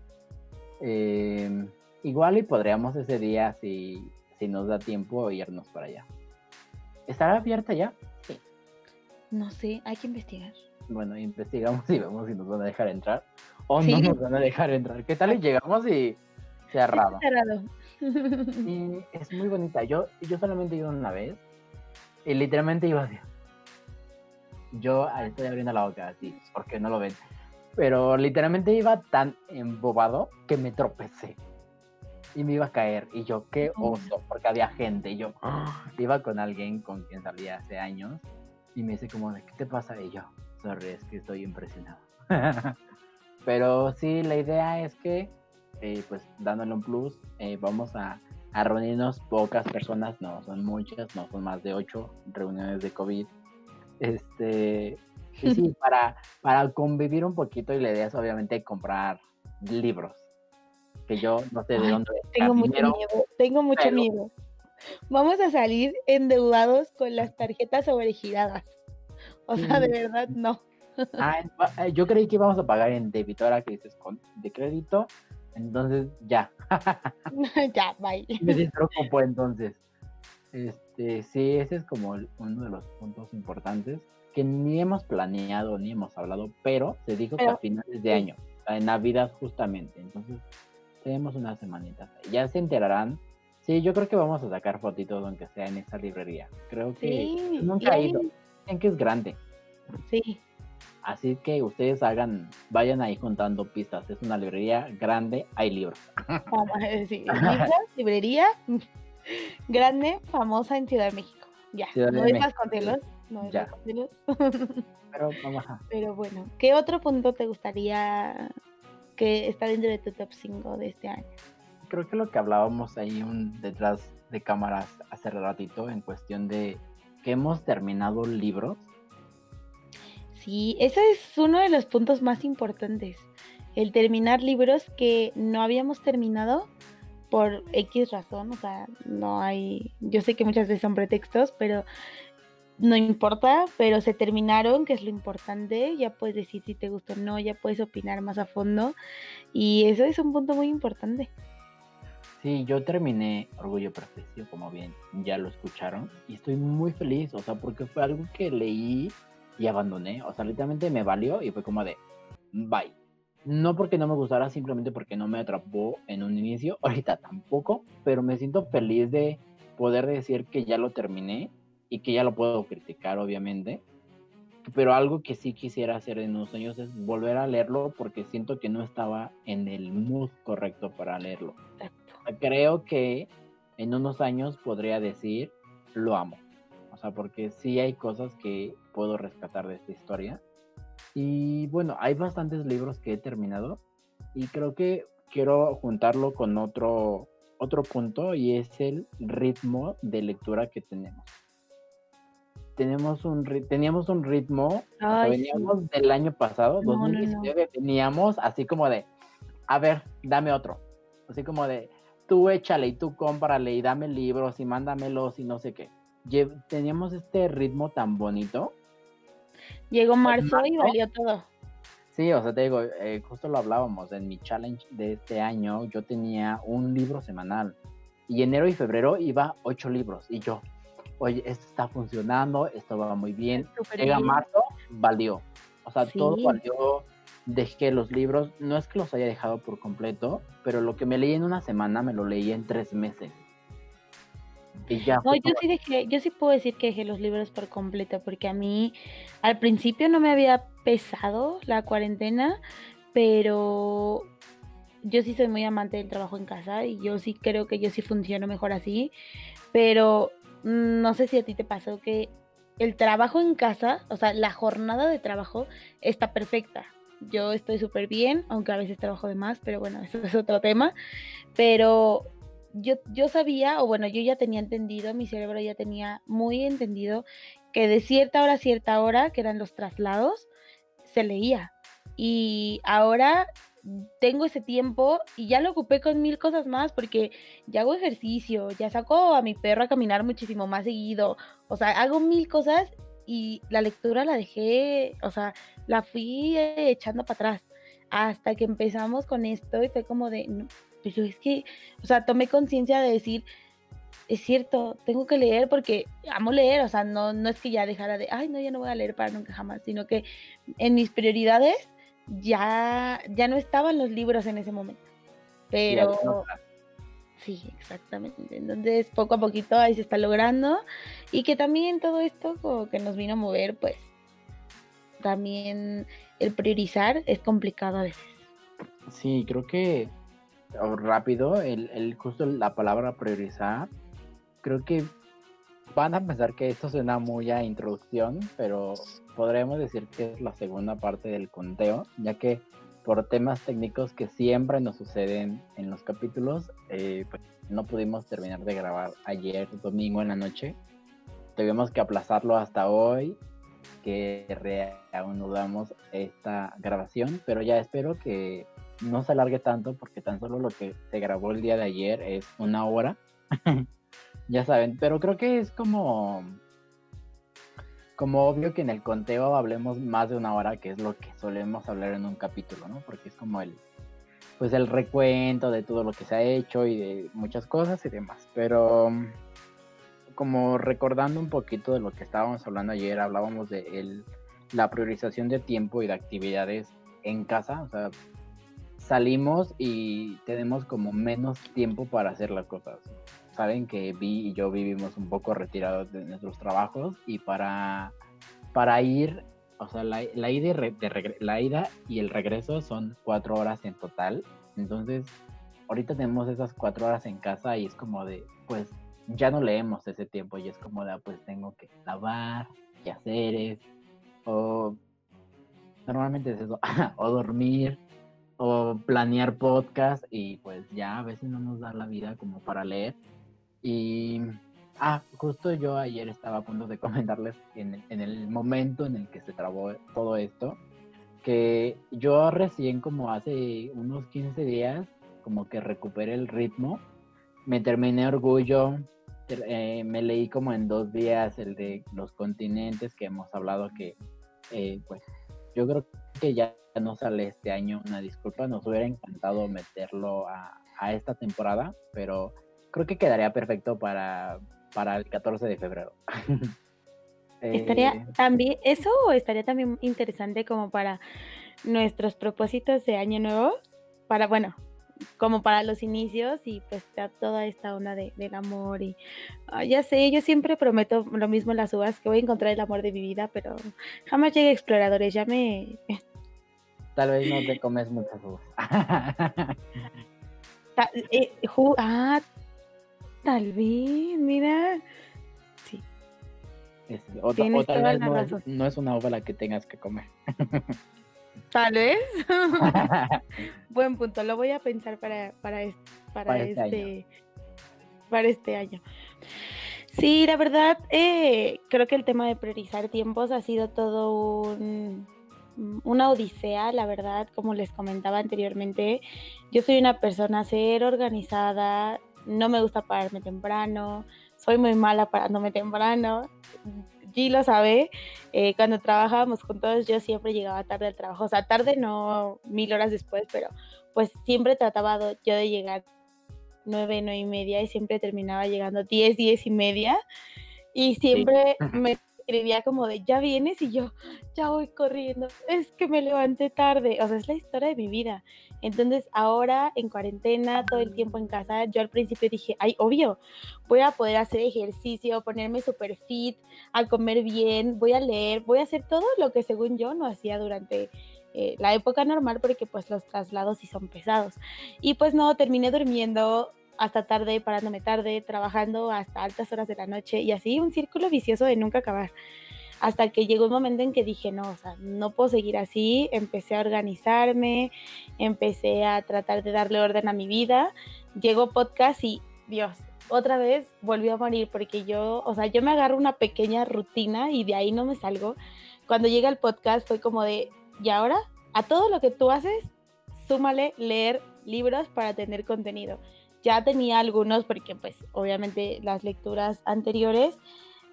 Eh, igual y podríamos ese día, si, si nos da tiempo, irnos para allá. ¿Estará abierta ya? Sí. No sé, hay que investigar. Bueno, investigamos y vemos si nos van a dejar entrar. O Sí. no nos van a dejar entrar. ¿Qué tal y llegamos y cerrado? Cerrado. Y es muy bonita. Yo, yo solamente he ido una vez y literalmente iba así. Yo ah, estoy abriendo la boca así, porque no lo ven. Pero literalmente iba tan embobado que me tropecé. Y me iba a caer. Y yo, qué oso, porque había gente. Y yo iba con alguien con quien salía hace años. Y me dice como, de, ¿qué te pasa? Y yo, sorry, es que estoy impresionado. Pero sí, la idea es que, eh, pues dándole un plus, eh, vamos a, a reunirnos pocas personas, no son muchas, no son más de ocho reuniones de COVID. Este, y sí, para, para convivir un poquito y la idea es obviamente comprar libros, que yo no sé de dónde Tengo mucho dinero. miedo, tengo mucho pero- miedo. Vamos a salir endeudados con las tarjetas sobregiradas. O sea, de verdad, no. Ah, ah, yo creí que íbamos a pagar en débito, ahora que dices con de crédito, entonces ya, ya, bye. me despreocupó entonces. Este, sí, ese es como uno de los puntos importantes que ni hemos planeado ni hemos hablado, pero se dijo que a finales de sí. año, en Navidad justamente, entonces tenemos unas semanitas. Ya se enterarán. Sí, yo creo que vamos a sacar fotitos aunque sea en esa librería. Creo que Sí, nunca he ido. Dicen que es grande. Sí, Así que ustedes hagan, vayan ahí juntando pistas. Es una librería grande, hay libros. decir, libros, librería grande, famosa en Ciudad de México. Ya, Ciudad no es México, Vasconcelos, no es ya. Vasconcelos. Pero vamos a. Pero bueno, ¿qué otro punto te gustaría que está dentro de tu top 5 de este año? Creo que lo que hablábamos ahí un, detrás de cámaras hace ratito en cuestión de que hemos terminado libros. Sí, ese es uno de los puntos más importantes. El terminar libros que no habíamos terminado por X razón, o sea, no hay, yo sé que muchas veces son pretextos, pero no importa, pero se terminaron, que es lo importante, ya puedes decir si te gustó o no, ya puedes opinar más a fondo y eso es un punto muy importante. Sí, yo terminé Orgullo Prejuicio, como bien ya lo escucharon, y estoy muy feliz, o sea, porque fue algo que leí y abandoné, o sea, literalmente me valió y fue como de, bye. No porque no me gustara, simplemente porque no me atrapó en un inicio, ahorita tampoco, pero me siento feliz de poder decir que ya lo terminé y que ya lo puedo criticar, obviamente. Pero algo que sí quisiera hacer en unos años es volver a leerlo porque siento que no estaba en el mood correcto para leerlo creo que en unos años podría decir lo amo. O sea, porque sí hay cosas que puedo rescatar de esta historia. Y bueno, hay bastantes libros que he terminado y creo que quiero juntarlo con otro, otro punto y es el ritmo de lectura que tenemos. Tenemos un, teníamos un ritmo, veníamos del año pasado, 2019, veníamos así como de, a ver, dame otro. Así como de, tú échale y tú cómprale y dame libros y mándamelos y no sé qué. teníamos este ritmo tan bonito. Llegó marzo, y valió todo. Sí, o sea, te digo, eh, justo lo hablábamos en mi challenge de este año, yo tenía un libro semanal y enero y febrero iba ocho libros y yo, oye, esto está funcionando, esto va muy bien. Llega marzo, valió. O sea, todo valió dejé los libros, no es que los haya dejado por completo, pero lo que me leí en una semana me lo leí en tres meses. Y ya no, yo sí dejé, yo sí puedo decir que dejé los libros por completo, porque a mí al principio no me había pesado la cuarentena, pero yo sí soy muy amante del trabajo en casa y yo sí creo que yo sí funciono mejor así, pero no sé si a ti te pasó que el trabajo en casa, o sea, la jornada de trabajo está perfecta yo estoy súper bien, aunque a veces trabajo de más, pero bueno, eso es otro tema. Pero yo, yo sabía, o bueno, yo ya tenía entendido, mi cerebro ya tenía muy entendido que de cierta hora a cierta hora, que eran los traslados, se leía. Y ahora tengo ese tiempo y ya lo ocupé con mil cosas más porque ya hago ejercicio, ya saco a mi perro a caminar muchísimo más seguido, o sea, hago mil cosas y la lectura la dejé, o sea, la fui echando para atrás hasta que empezamos con esto y fue como de, no, pero es que, o sea, tomé conciencia de decir, es cierto, tengo que leer porque amo leer, o sea, no, no es que ya dejara de, ay, no, ya no voy a leer para nunca jamás, sino que en mis prioridades ya, ya no estaban los libros en ese momento. Pero... Sí, exactamente. Entonces, poco a poquito ahí se está logrando. Y que también todo esto como que nos vino a mover, pues también el priorizar es complicado a veces. Sí, creo que rápido, el, el justo la palabra priorizar, creo que van a pensar que esto suena muy a introducción, pero podremos decir que es la segunda parte del conteo, ya que por temas técnicos que siempre nos suceden en los capítulos, eh, pues no pudimos terminar de grabar ayer domingo en la noche. Tuvimos que aplazarlo hasta hoy, que reanudamos esta grabación, pero ya espero que no se alargue tanto porque tan solo lo que se grabó el día de ayer es una hora. ya saben, pero creo que es como como obvio que en el conteo hablemos más de una hora, que es lo que solemos hablar en un capítulo, ¿no? Porque es como el, pues el recuento de todo lo que se ha hecho y de muchas cosas y demás. Pero como recordando un poquito de lo que estábamos hablando ayer, hablábamos de la priorización de tiempo y de actividades en casa, o sea, salimos y tenemos como menos tiempo para hacer las cosas saben que Vi y yo vivimos un poco retirados de nuestros trabajos y para, para ir, o sea, la, ida y la ida y el regreso son cuatro horas en total. Entonces, ahorita tenemos esas cuatro horas en casa y es como de, pues ya no leemos ese tiempo y es como de, ah, pues tengo que lavar, hacer o normalmente es eso, o dormir, o planear podcast y pues ya a veces no nos da la vida como para leer. Y, ah, justo yo ayer estaba a punto de comentarles en en el momento en el que se trabó todo esto, que yo recién como hace unos 15 días, como que recuperé el ritmo, me terminé orgullo, eh, me leí como en dos días el de los continentes que hemos hablado que, eh, pues, yo creo que ya no sale este año, una disculpa, nos hubiera encantado meterlo a, a esta temporada, pero creo que quedaría perfecto para, para el 14 de febrero. Estaría eh, también, eso estaría también interesante como para nuestros propósitos de año nuevo, para, bueno, como para los inicios y pues toda esta onda de, del amor y ya sé, yo siempre prometo lo mismo en las uvas, que voy a encontrar el amor de mi vida, pero jamás llegué a exploradores, ya me... Tal vez no te comes muchas uvas. Eh, ah, Tal vez, mira. Sí. o, tal vez no es, no es, una la que tengas que comer. Tal vez. Buen punto, lo voy a pensar para, para, este, para, este, este para este año. Sí, la verdad, eh, creo que el tema de priorizar tiempos ha sido todo un, una odisea, la verdad, como les comentaba anteriormente. Yo soy una persona ser organizada, no me gusta pararme temprano, soy muy mala parándome temprano. G lo sabe, eh, cuando trabajábamos juntos yo siempre llegaba tarde al trabajo, o sea, tarde no mil horas después, pero pues siempre trataba yo de llegar nueve, nueve y media y siempre terminaba llegando diez, diez y media y siempre me escribía como de ya vienes y yo ya voy corriendo, es que me levanté tarde, o sea, es la historia de mi vida. Entonces ahora en cuarentena, todo el tiempo en casa, yo al principio dije, ay, obvio, voy a poder hacer ejercicio, ponerme super fit, a comer bien, voy a leer, voy a hacer todo lo que según yo no hacía durante eh, la época normal porque pues los traslados sí son pesados. Y pues no, terminé durmiendo hasta tarde, parándome tarde, trabajando hasta altas horas de la noche y así un círculo vicioso de nunca acabar hasta que llegó un momento en que dije, no, o sea, no puedo seguir así, empecé a organizarme, empecé a tratar de darle orden a mi vida, llegó podcast y Dios, otra vez volvió a morir porque yo, o sea, yo me agarro una pequeña rutina y de ahí no me salgo. Cuando llega el podcast fue como de, ¿y ahora? A todo lo que tú haces, súmale leer libros para tener contenido. Ya tenía algunos porque pues obviamente las lecturas anteriores,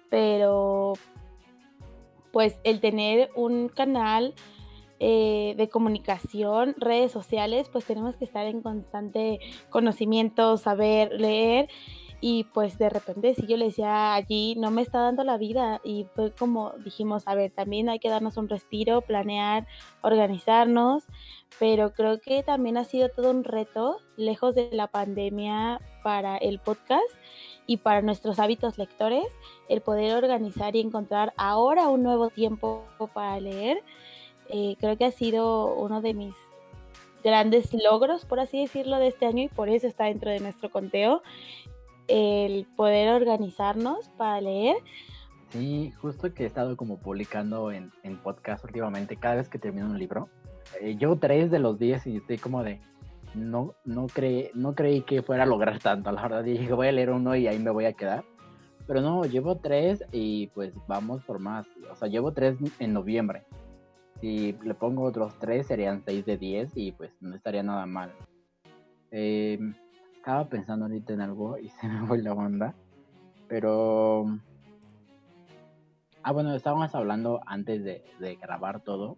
pero pues el tener un canal eh, de comunicación, redes sociales, pues tenemos que estar en constante conocimiento, saber leer. Y pues de repente si yo le decía allí, no me está dando la vida. Y fue como dijimos, a ver, también hay que darnos un respiro, planear, organizarnos. Pero creo que también ha sido todo un reto, lejos de la pandemia, para el podcast y para nuestros hábitos lectores, el poder organizar y encontrar ahora un nuevo tiempo para leer, eh, creo que ha sido uno de mis grandes logros, por así decirlo, de este año y por eso está dentro de nuestro conteo, el poder organizarnos para leer. Sí, justo que he estado como publicando en, en podcast últimamente, cada vez que termino un libro, eh, yo tres de los días y estoy como de, no, no, creí, no creí que fuera a lograr tanto, la verdad. Dije, voy a leer uno y ahí me voy a quedar. Pero no, llevo tres y pues vamos por más. O sea, llevo tres en noviembre. Si le pongo otros tres serían seis de diez y pues no estaría nada mal. Em, estaba pensando ahorita en algo y se me fue la onda. Pero... Ah, bueno, estábamos hablando antes de, de grabar todo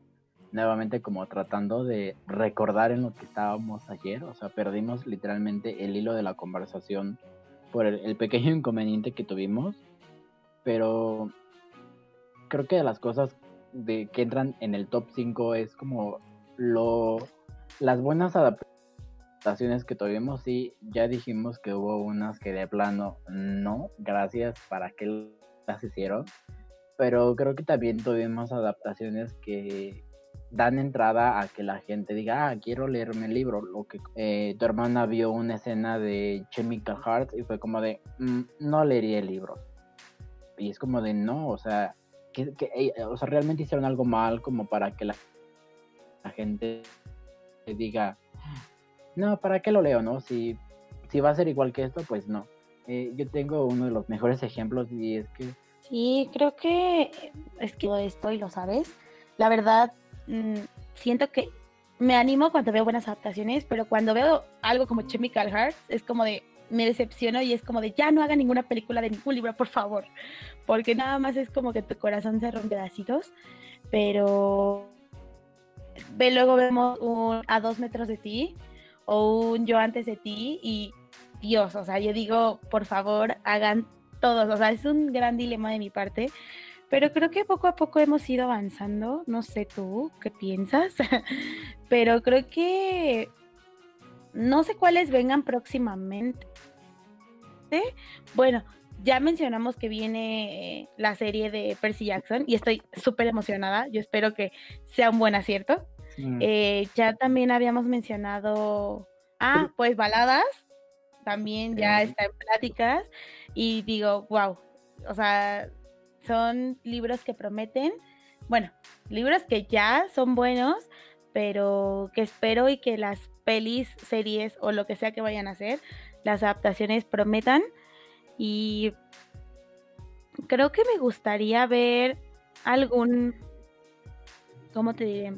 nuevamente como tratando de recordar en lo que estábamos ayer, o sea, perdimos literalmente el hilo de la conversación por el, pequeño inconveniente que tuvimos, pero creo que de las cosas de, que entran en el top 5 es como lo, las buenas adaptaciones que tuvimos, sí, ya dijimos que hubo unas que de plano no, gracias, ¿para qué las hicieron? Pero creo que también tuvimos adaptaciones que dan entrada a que la gente diga, ah, quiero leerme el libro. Lo que eh, tu hermana vio una escena de Chemical Heart y fue como de, mm, no leería el libro. Y es como de, no, o sea, que, o sea, realmente hicieron algo mal como para que la, la gente diga, no, ¿para qué lo leo, no? Si, si va a ser igual que esto, pues no. Eh, yo tengo uno de los mejores ejemplos y es que... Sí, creo que es que todo esto lo sabes. La verdad, Mm, siento que me animo cuando veo buenas adaptaciones, pero cuando veo algo como Chemical Hearts, es como de, me decepciono y es como de, ya no haga ninguna película de ningún libro, por favor, porque nada más es como que tu corazón se rompe pedacitos, pero ve, luego vemos a dos metros de ti o un yo antes de ti y Dios, o sea, yo digo, por favor, hagan todos, o sea, es un gran dilema de mi parte, pero creo que poco a poco hemos ido avanzando. No sé tú qué piensas, pero creo que no sé cuáles vengan próximamente. Bueno, ya mencionamos que viene la serie de Percy Jackson y estoy súper emocionada. Yo espero que sea un buen acierto. Eh, ya también habíamos mencionado, ah, pues baladas, también ya está en pláticas y digo, wow, o sea, son libros que prometen, bueno, libros que ya son buenos, pero que espero y que las pelis, series o lo que sea que vayan a hacer, las adaptaciones prometan. Y creo que me gustaría ver algún, ¿cómo te diré?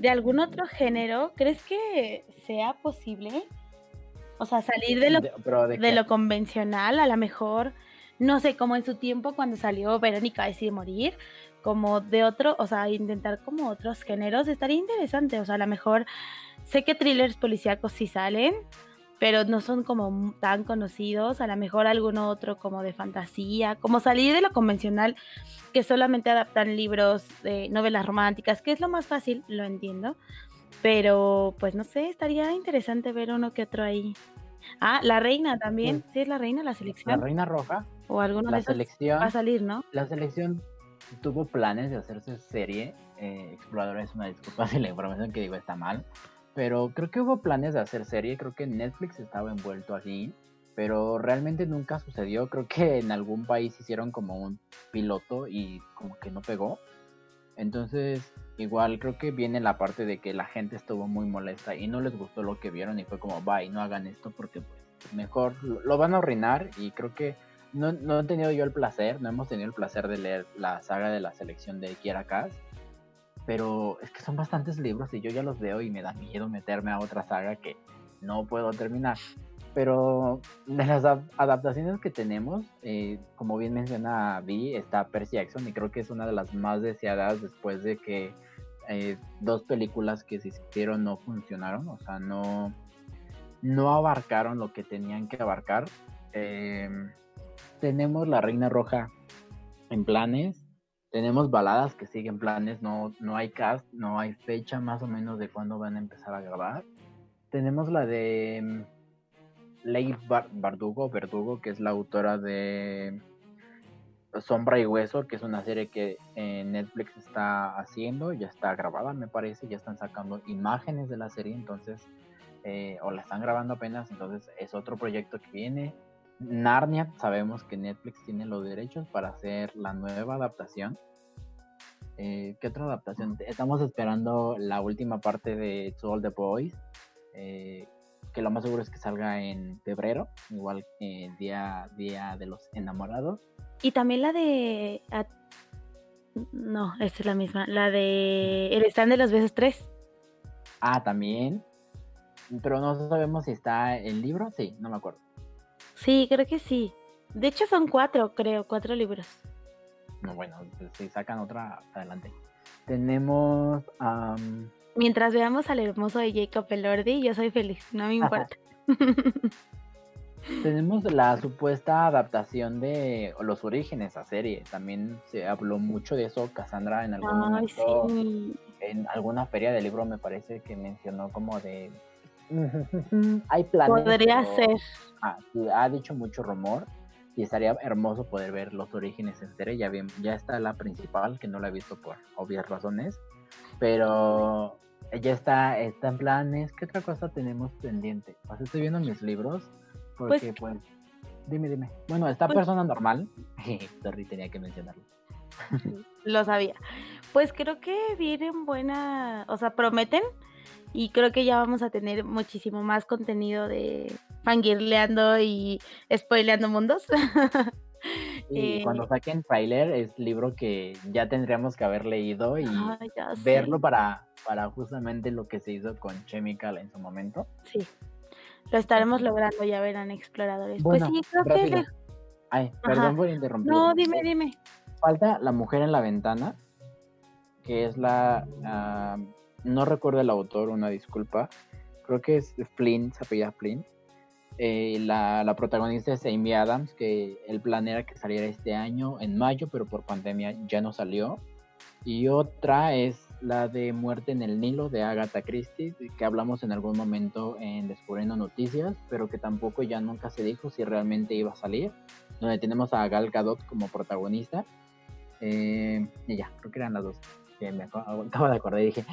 De algún otro género, ¿crees que sea posible? O sea, salir de lo, de, lo convencional, a lo mejor, no sé, como en su tiempo cuando salió Verónica decide morir, como de otro, o sea, intentar como otros géneros, estaría interesante. O sea, a lo mejor sé que thrillers policíacos sí salen, pero no son como tan conocidos, a lo mejor alguno otro como de fantasía, como salir de lo convencional, que solamente adaptan libros de novelas románticas, que es lo más fácil, lo entiendo, pero pues no sé, estaría interesante ver uno que otro ahí. Ah, la reina también, sí, es la reina, la selección. La reina roja. O alguno de selección, va a salir, ¿no? La selección tuvo planes de hacerse serie. Eh, Exploradora es una disculpa si la información que digo está mal. Pero creo que hubo planes de hacer serie. Creo que Netflix estaba envuelto así. Pero realmente nunca sucedió. Creo que en algún país hicieron como un piloto y como que no pegó. Entonces, igual creo que viene la parte de que la gente estuvo muy molesta y no les gustó lo que vieron y fue como, bye, no hagan esto porque pues mejor lo van a arruinar y creo que no, no he tenido yo el placer, no hemos tenido el placer de leer la saga de la selección de Kiera pero es que son bastantes libros y yo ya los veo y me da miedo meterme a otra saga que no puedo terminar. Pero de las adaptaciones que tenemos, eh, como bien menciona Vi, está Percy Jackson y creo que es una de las más deseadas después de que eh, dos películas que se hicieron no funcionaron, o sea, no, no abarcaron lo que tenían que abarcar. Eh, tenemos La Reina Roja en planes. Tenemos baladas que siguen planes. No, no hay cast, no hay fecha más o menos de cuándo van a empezar a grabar. Tenemos la de mm, Leigh Bardugo, que es la autora de Sombra y Hueso, que es una serie que Netflix está haciendo, ya está grabada, me parece, ya están sacando imágenes de la serie, entonces, eh, o la están grabando apenas, entonces es otro proyecto que viene. Narnia, sabemos que Netflix tiene los derechos para hacer la nueva adaptación. Eh, ¿Qué otra adaptación? Estamos esperando la última parte de To All the Boys, eh, que lo más seguro es que salga en febrero, igual que día, día de los enamorados. Y también la de... no, esta es la misma. La de El stand de los besos 3. Ah, también. Pero no sabemos si está el libro. Sí, no me acuerdo. Sí, creo que sí. De hecho son cuatro, creo, cuatro libros. No, bueno, pues, si sacan otra, adelante. Tenemos... Mientras veamos al hermoso de Jacob Elordi, yo soy feliz, no me importa. Tenemos la supuesta adaptación de los orígenes a serie. También se habló mucho de eso. Cassandra en algún momento, en alguna feria de libro me parece que mencionó como de hay planes. Podría ser. ha dicho mucho rumor y estaría hermoso poder ver los orígenes en serie. Ya, bien, ya está la principal, que no la he visto por obvias razones, pero ya está, está en planes. ¿Qué otra cosa tenemos pendiente? Pues estoy viendo mis libros, porque pues, pues dime, dime. Bueno, esta pues persona normal, sorry, tenía que mencionarlo. Lo sabía. Pues creo que vienen buena, o sea, prometen y creo que ya vamos a tener muchísimo más contenido de fangirleando y spoileando mundos. Y eh, cuando saquen trailer es libro que ya tendríamos que haber leído y verlo para, para justamente lo que se hizo con Chemical en su momento. Sí, lo estaremos logrando, ya verán exploradores. pues sí, creo que... Ay, perdón por interrumpir. No, dime, dime. Falta La Mujer en la Ventana, que es la... Ah, no recuerdo el autor, una disculpa. Creo que es Flynn, se apellida Flynn. Eh, la, protagonista es Amy Adams, que el plan era que saliera este año en mayo, pero por pandemia ya no salió. Y otra es la de Muerte en el Nilo de Agatha Christie, que hablamos en algún momento en Descubriendo Noticias, pero que tampoco ya nunca se dijo si realmente iba a salir, donde tenemos a Gal Gadot como protagonista. Eh, y ya, creo que eran las dos me acabo, de acordar y dije,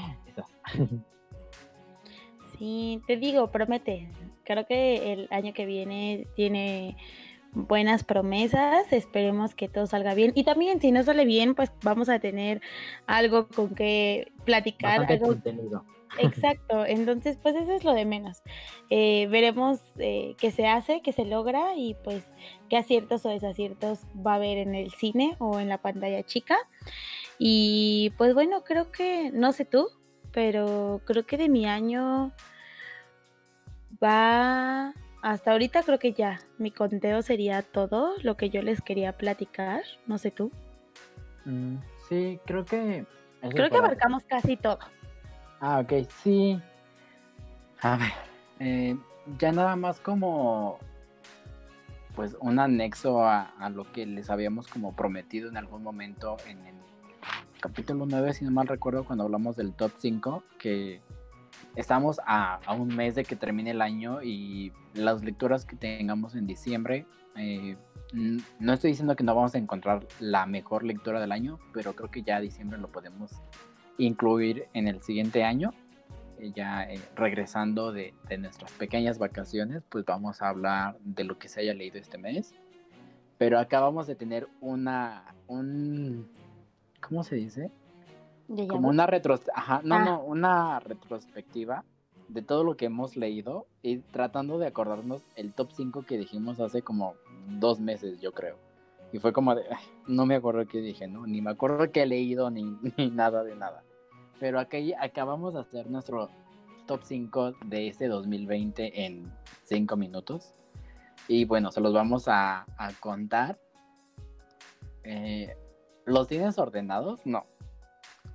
Sí, te digo, promete. Creo que el año que viene tiene buenas promesas, esperemos que todo salga bien. Y también si no sale bien, pues vamos a tener algo con que platicar. Algo... Exacto, entonces pues eso es lo de menos. Eh, veremos eh, qué se hace, qué se logra y pues qué aciertos o desaciertos va a haber en el cine o en la pantalla chica. Y pues bueno, creo que, no sé tú, pero creo que de mi año va hasta ahorita creo que ya mi conteo sería todo lo que yo les quería platicar, no sé tú. Mm, sí, creo que... Creo que abarcamos casi todo. Ah, ok, sí. A ver, eh, ya nada más como pues un anexo a, a, lo que les habíamos como prometido en algún momento en el capítulo 9, si no mal recuerdo, cuando hablamos del top 5, que estamos a, un mes de que termine el año y las lecturas que tengamos en diciembre, eh, no estoy diciendo que no vamos a encontrar la mejor lectura del año, pero creo que ya diciembre lo podemos incluir en el siguiente año. Eh, ya eh, regresando de, de, nuestras pequeñas vacaciones, pues vamos a hablar de lo que se haya leído este mes. Pero acabamos de tener una, un, ¿cómo se dice? como una retrospectiva, no, ah. no, una retrospectiva de todo lo que hemos leído y tratando de acordarnos el top 5 que dijimos hace como dos meses, yo creo. Y fue como de, no me acuerdo qué dije, ¿no? Ni me acuerdo qué he leído ni, ni nada de nada. Pero aquí acabamos de hacer nuestro top 5 de este 2020 en 5 minutos. Y bueno, se los vamos a, a contar. Eh, ¿Los tienes ordenados? No.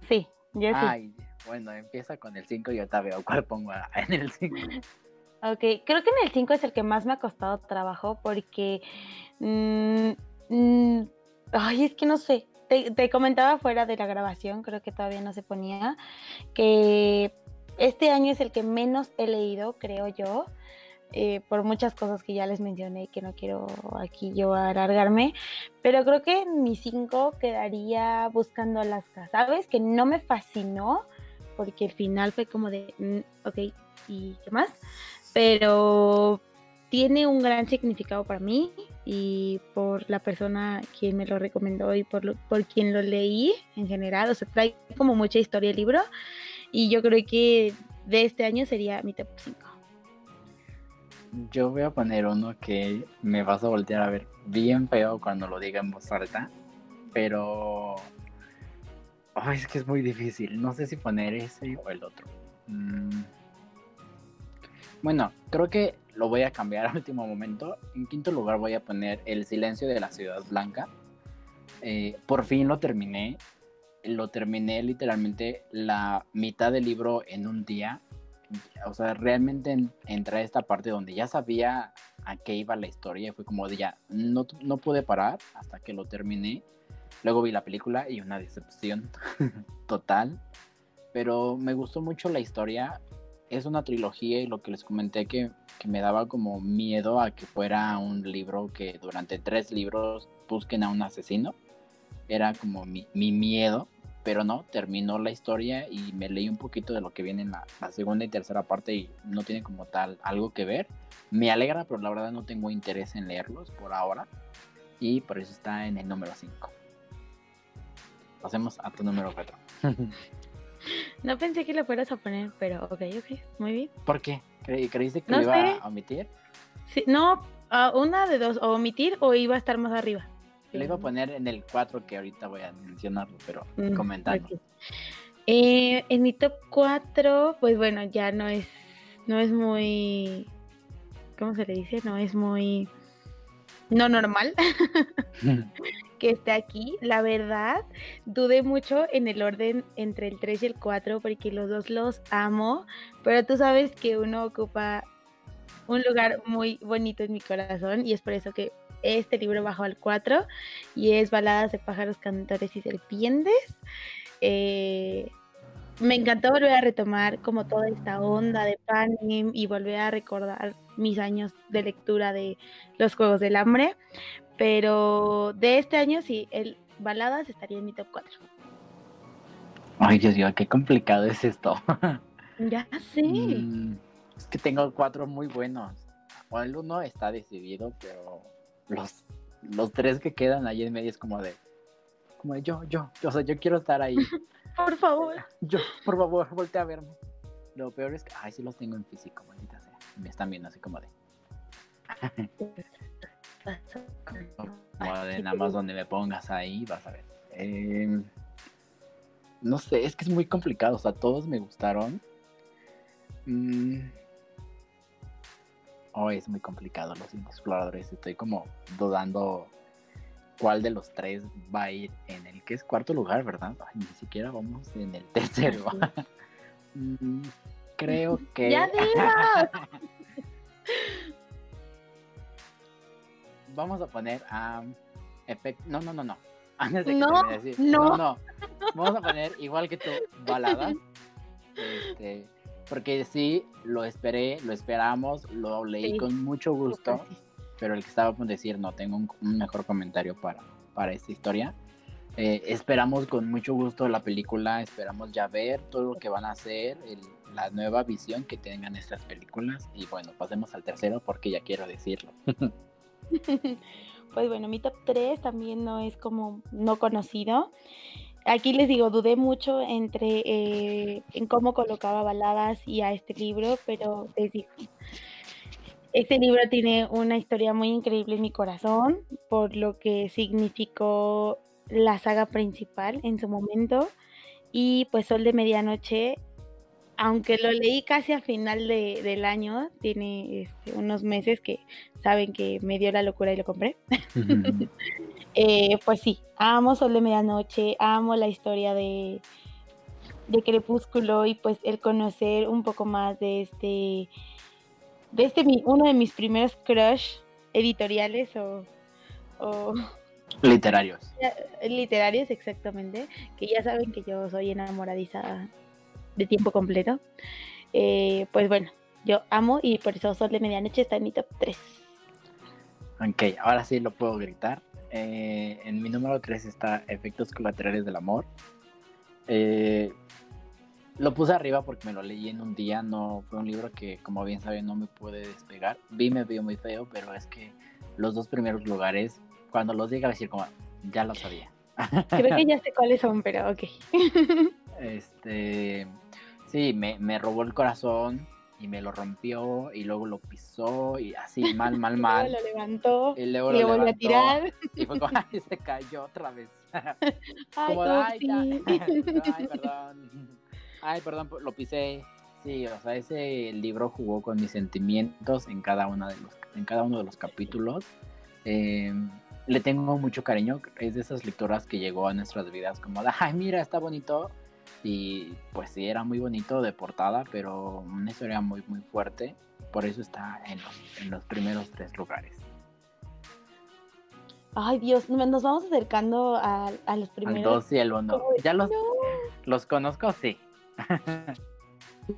Sí, yo sí. Ay, bueno, empieza con el 5 y yo te veo cuál pongo en el 5. Ok, creo que en el 5 es el que más me ha costado trabajo porque... Mm, mm, ay, es que no sé. Te, comentaba fuera de la grabación, creo que todavía no se ponía, que este año es el que menos he leído, creo yo. Eh, por muchas cosas que ya les mencioné que no quiero aquí yo alargarme, pero creo que mi 5 quedaría buscando Alaska, ¿sabes? Que no me fascinó porque el final fue como de, mm, ok, ¿y qué más? Pero tiene un gran significado para mí y por la persona quien me lo recomendó y por, por quien lo leí en general, o sea, trae como mucha historia el libro y yo creo que de este año sería mi top 5 yo voy a poner uno que me vas a voltear a ver bien feo cuando lo diga en voz alta, pero Ay, es que es muy difícil. No sé si poner ese o el otro. Mm. Bueno, creo que lo voy a cambiar al último momento. En quinto lugar voy a poner El silencio de la ciudad blanca. Eh, por fin lo terminé. Lo terminé literalmente la mitad del libro en un día o sea, realmente entré a esta parte donde ya sabía a qué iba la historia y fue como de ya, no, no pude parar hasta que lo terminé. Luego vi la película y una decepción total, pero me gustó mucho la historia. Es una trilogía y lo que les comenté que, que me daba como miedo a que fuera un libro que durante tres libros busquen a un asesino. Era como mi, mi miedo pero no, terminó la historia y me leí un poquito de lo que viene en la, segunda y tercera parte y no tiene como tal algo que ver. Me alegra, pero la verdad no tengo interés en leerlos por ahora y por eso está en el número 5. Pasemos a tu número 4. no pensé que lo fueras a poner, pero ok, ok, muy bien. ¿Por qué? ¿Creíste que lo iba a omitir? Sí, no, una de dos, o omitir o iba a estar más arriba. Le iba a poner en el 4 que ahorita voy a mencionarlo, pero mm, comentando. Eh, en mi top 4, pues bueno, ya no es, no es muy, ¿cómo se le dice? No es muy, no normal que esté aquí. La verdad, dudé mucho en el orden entre el 3 y el 4 porque los dos los amo, pero tú sabes que uno ocupa un lugar muy bonito en mi corazón y es por eso que este libro bajó al 4 y es Baladas de pájaros, cantores y serpientes. Eh, me encantó volver a retomar como toda esta onda de Panem y volver a recordar mis años de lectura de los Juegos del Hambre. Pero de este año sí, el Baladas estaría en mi top 4. Ay, Dios mío, qué complicado es esto. ya sé. Mm, es que tengo cuatro muy buenos. O el uno está decidido, pero los, los tres que quedan ahí en medio es como de, como de yo, yo, yo, o sea, yo quiero estar ahí. Por favor. Yo, por favor, voltea a verme. Lo peor es que, ay, sí los tengo en físico, maldita sea. Me están viendo así como de. como de nada más donde me pongas ahí, vas a ver. Eh, no sé, es que es muy complicado. O sea, todos me gustaron. Mm. Oh, es muy complicado los exploradores. Estoy como dudando cuál de los tres va a ir en el que es cuarto lugar, ¿verdad? Ay, ni siquiera vamos en el tercero. Mm, creo que. ¡Ya vamos a poner a. no, no, no, no. Antes de que no, decir, no. no, no. Vamos a poner igual que tú, baladas. Este, porque sí, lo esperé, lo esperamos, lo leí Sí. con mucho gusto, pero el que estaba por decir, no, tengo un, un mejor comentario para, para esta historia. Eh, esperamos con mucho gusto la película, esperamos ya ver todo lo que van a hacer, el- la nueva visión que tengan estas películas. Y bueno, pasemos al tercero porque ya quiero decirlo. Pues bueno, mi top 3 también no es como no conocido. Aquí les digo, dudé mucho entre eh, en cómo colocaba baladas y a este libro, pero les digo, este libro tiene una historia muy increíble en mi corazón, por lo que significó la saga principal en su momento. Y pues Sol de Medianoche, aunque lo leí casi a final de- del año, tiene este, unos meses que saben que me dio la locura y lo compré. Eh, pues sí, amo Sol de Medianoche, amo la historia de, de Crepúsculo y pues el conocer un poco más de este, de este mi- uno de mis primeros crush editoriales o, o Literarios. literarios exactamente, que ya saben que yo soy enamoradiza de tiempo completo. Eh, pues bueno, yo amo y por eso Sol de Medianoche está en mi top 3. Ok, ahora sí lo puedo gritar. Eh, en mi número 3 está Efectos colaterales del amor. Eh, lo puse arriba porque me lo leí en un día. No fue un libro que, como bien saben, no me pude despegar. Vi me vio muy feo, pero es que los dos primeros lugares, cuando los diga, a decir como, ya lo sabía. Creo que ya sé cuáles son, pero ok. Este, sí, me, me robó el corazón y me lo rompió y luego lo pisó y así mal, mal, Luego mal. lo levantó Y luego y lo volvió a tirar. Y fue como, ay, se cayó otra vez. Ay, como, ay, upsi. ay, perdón. Ay, perdón, lo pisé. Sí, o sea, ese libro jugó con mis sentimientos en cada, una de los, en cada uno de los capítulos. Eh, le tengo mucho cariño. Es de esas lecturas que llegó a nuestras vidas como, de, ay, mira, está bonito. Y pues sí, era muy bonito de portada, pero una historia muy, muy fuerte. Por eso está en los, en los primeros tres lugares. Ay, Dios, no- nos vamos acercando a, a los Al primeros. 2 y el 1. Como de, Ya los, No. los conozco, sí.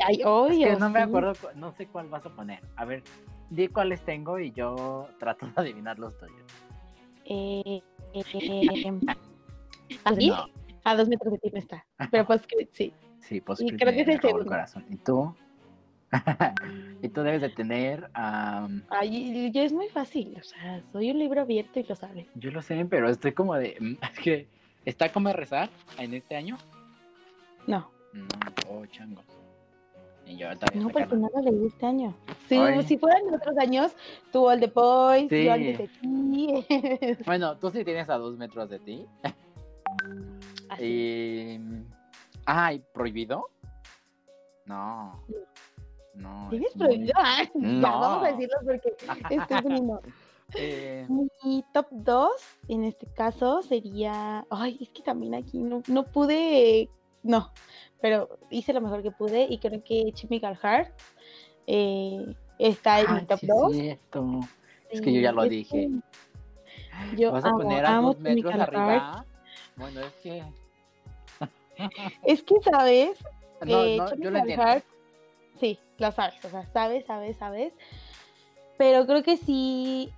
Ay, Es que no me acuerdo, cu- no sé cuál vas a poner. A ver, di cuáles tengo y yo trato de adivinar los tuyos. Eh, eh, ¿Así? No, A dos metros de ti no está. Pero pues que sí. sí, pues Y creo que es el segundo. corazón. ¿Y tú? y tú debes de tener, am, Ay, yo es muy fácil. O sea, soy un libro abierto y lo sabes. yo lo sé, pero estoy como de, mm, es que está como rezar en este año. No, Mm, oh, changos. Y yo no, porque no lo leí este año. Si, Ay. si fueran otros años, tú All the Boys, Sí. yo antes de ti. Bueno, tú sí tienes a dos metros de ti. Así. Y... Ay, ¿prohibido? No. No. ¿Tienes es muy- prohibido? Ya, No. vamos a decirlo porque estoy poniendo. Eh, Mi top 2 en este caso sería. Ay, es que también aquí no, no pude. No, pero hice lo mejor que pude y creo que Chemical Heart eh, está en mi top sí 2. es cierto. Es que yo ya lo es dije. Yo ¿Vas a amo, poner a amo dos metros arriba? Bueno, es que... Es que, ¿sabes? No, Eh, no, yo lo entiendo. Sí, lo sabes, o sea, sabes, sabes, sabes. Pero creo que sí,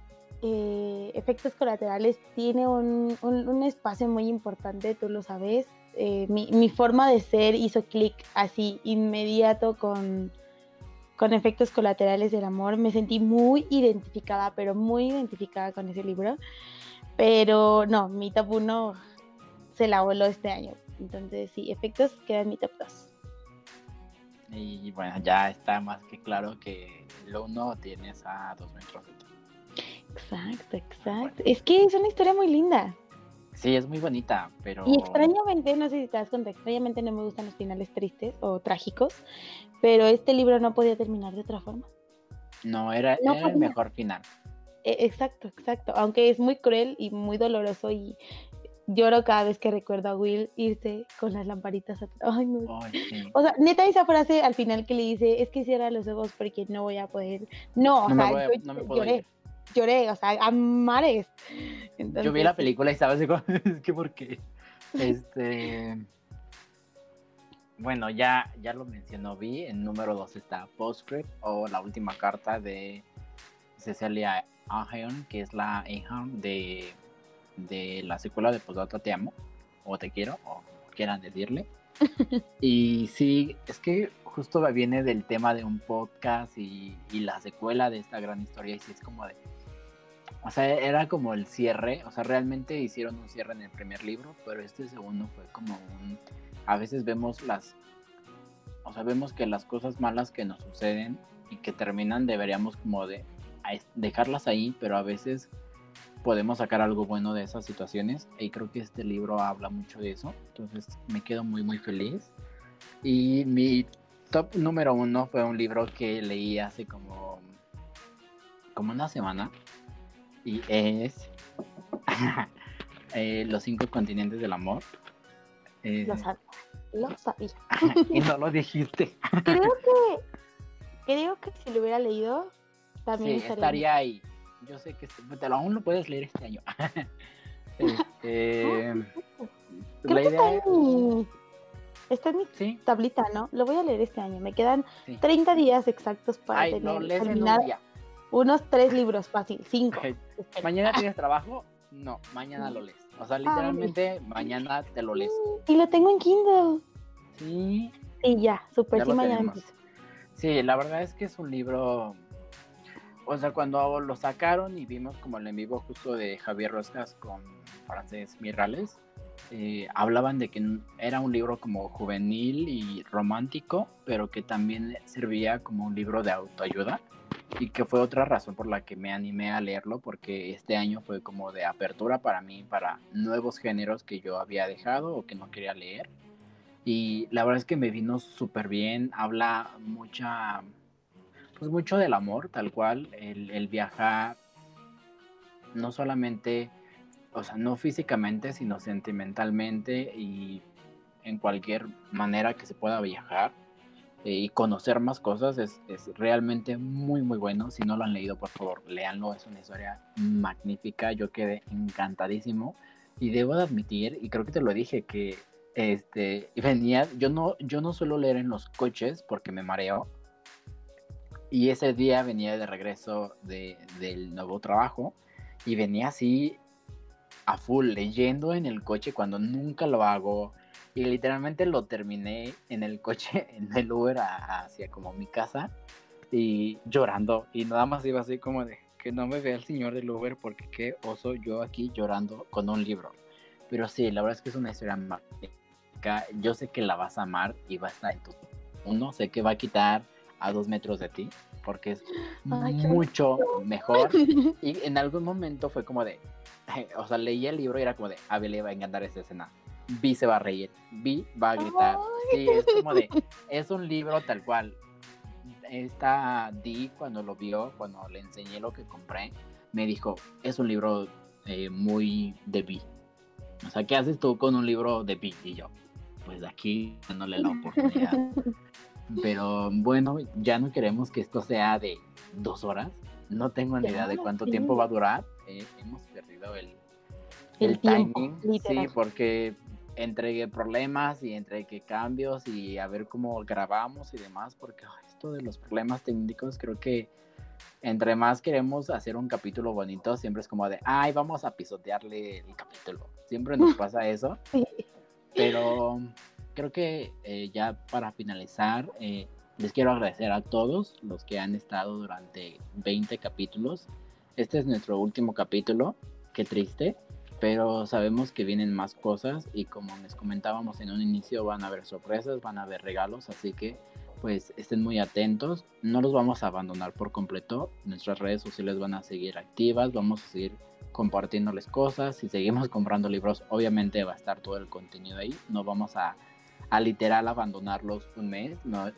eh, efectos colaterales tiene un, un- un espacio muy importante, tú lo sabes. Eh, mi, mi forma de ser hizo clic así inmediato con, con efectos colaterales del amor. Me sentí muy identificada, pero muy identificada con ese libro. Pero no, mi top 1 se la voló este año. Entonces, sí, efectos queda en mi top 2. Y bueno, ya está más que claro que lo uno tienes a dos metros de Exacto, exacto. Es que es una historia muy linda. Sí, es muy bonita, pero... Y extrañamente, no sé si te das cuenta, extrañamente no me gustan los finales tristes o trágicos, pero este libro no podía terminar de otra forma. No, era, el mejor final. E, exacto, exacto. Aunque es muy cruel y muy doloroso y lloro cada vez que recuerdo a Will irse con las lamparitas atrás. Ay, no. O sea, neta esa frase al final que le dice, es que cierra los ojos porque no voy a poder. No, o sea, yo, me lloré lloré, o sea, a mares. Yo vi la película y estaba así como, es que por qué. Este. Bueno, ya, ya lo mencionó, vi. En número 2 está Postscript o la última carta de Cecilia Ahern, que es la Ahern de, de la secuela de Posdata Te Amo, o Te Quiero, o quieran decirle. y sí, es que justo viene del tema de un podcast y, y la secuela de esta gran historia, y sí es como de o sea, era como el cierre, o sea, realmente hicieron un cierre en el primer libro, pero este segundo fue como un... A veces vemos las... O sea, vemos que las cosas malas que nos suceden y que terminan deberíamos como de dejarlas ahí, pero a veces podemos sacar algo bueno de esas situaciones y creo que este libro habla mucho de eso, entonces me quedo muy muy feliz. Y mi top número uno fue un libro que leí hace como, como una semana, y es eh, Los cinco continentes del amor. Eh, lo sabía, lo sabía. y no lo dijiste. creo que, creo que si lo hubiera leído, también estaría, ahí. Yo sé que te lo, aún lo puedes leer este año. este, la idea... está en mi, está en mi tablita, ¿no? Lo voy a leer este año. Me quedan 30 días exactos para terminar unos tres libros, fácil, cinco. ¿Mañana tienes trabajo? No, mañana lo lees. O sea, literalmente mañana te lo lees. Y lo tengo en Kindle. Sí. Y ya, súper sí, mañana Sí, la verdad es que es un libro. O sea, cuando lo sacaron y vimos como el en vivo justo de Javier Roscas con Frances Mirrales, eh, hablaban de que era un libro como juvenil y romántico, pero que también servía como un libro de autoayuda y que fue otra razón por la que me animé a leerlo, porque este año fue como de apertura para mí, para nuevos géneros que yo había dejado o que no quería leer. Y la verdad es que me vino súper bien, habla mucha, pues mucho del amor, tal cual, el, viajar, no solamente, o sea, no físicamente, sino sentimentalmente y en cualquier manera que se pueda viajar eh, y conocer más cosas es, es, realmente muy muy bueno. Si no lo han leído, por favor, léanlo. Es una historia magnífica. Yo quedé encantadísimo. Y debo de admitir, y creo que te lo dije, que este, venía, yo no, yo no suelo leer en los coches porque me mareo. Y ese día venía de regreso de, del nuevo trabajo y venía así a full leyendo en el coche cuando nunca lo hago y literalmente lo terminé en el coche, en el Uber hacia como mi casa y llorando. Y nada más iba así como de que no me vea el señor del Uber porque qué oso yo aquí llorando con un libro. Pero sí, la verdad es que es una historia magnífica. Yo sé que la vas a amar y va a estar en tu... Uno, sé que va a quitar a dos metros de ti porque es mucho mejor. Y en algún momento fue como de, o sea, leí el libro y era como de, a ver, le va a encantar esta escena. Vi se va a reír, Vi va a gritar. Sí, es como de, es un libro tal cual. Esta Di, cuando lo vio, cuando le enseñé lo que compré, me dijo, es un libro eh, muy de Vi. O sea, ¿qué haces tú con un libro de Vi? Y yo, pues aquí dándole la oportunidad. Pero bueno, ya no queremos que esto sea de dos horas. No tengo ni idea de cuánto tiempo va a durar. Eh, hemos perdido el, el, timing. Sí, porque entre problemas y entre que cambios y a ver cómo grabamos y demás, porque esto de los problemas técnicos creo que entre más queremos hacer un capítulo bonito, siempre es como de, ay, vamos a pisotearle el capítulo. Siempre nos pasa eso. Pero creo que eh, ya para finalizar, eh, les quiero agradecer a todos los que han estado durante 20 capítulos. Este es nuestro último capítulo, qué triste, pero sabemos que vienen más cosas y como les comentábamos en un inicio van a haber sorpresas, van a haber regalos, así que pues estén muy atentos, no los vamos a abandonar por completo, nuestras redes sociales van a seguir activas, vamos a seguir compartiéndoles cosas, si seguimos comprando libros obviamente va a estar todo el contenido ahí, no vamos a, a literal abandonarlos un mes, no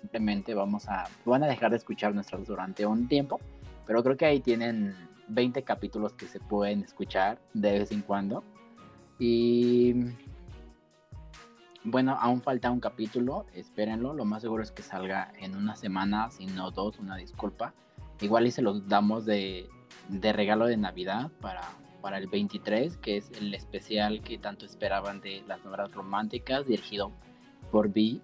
simplemente vamos a, van a dejar de escuchar nuestras durante un tiempo, pero creo que ahí tienen 20 capítulos que se pueden escuchar de vez en cuando. Y bueno, aún falta un capítulo, espérenlo, lo más seguro es que salga en una semana, si no dos, una disculpa. Igual y se los damos de, de regalo de Navidad para, para el 23, que es el especial que tanto esperaban de las novelas románticas, dirigido por Vi.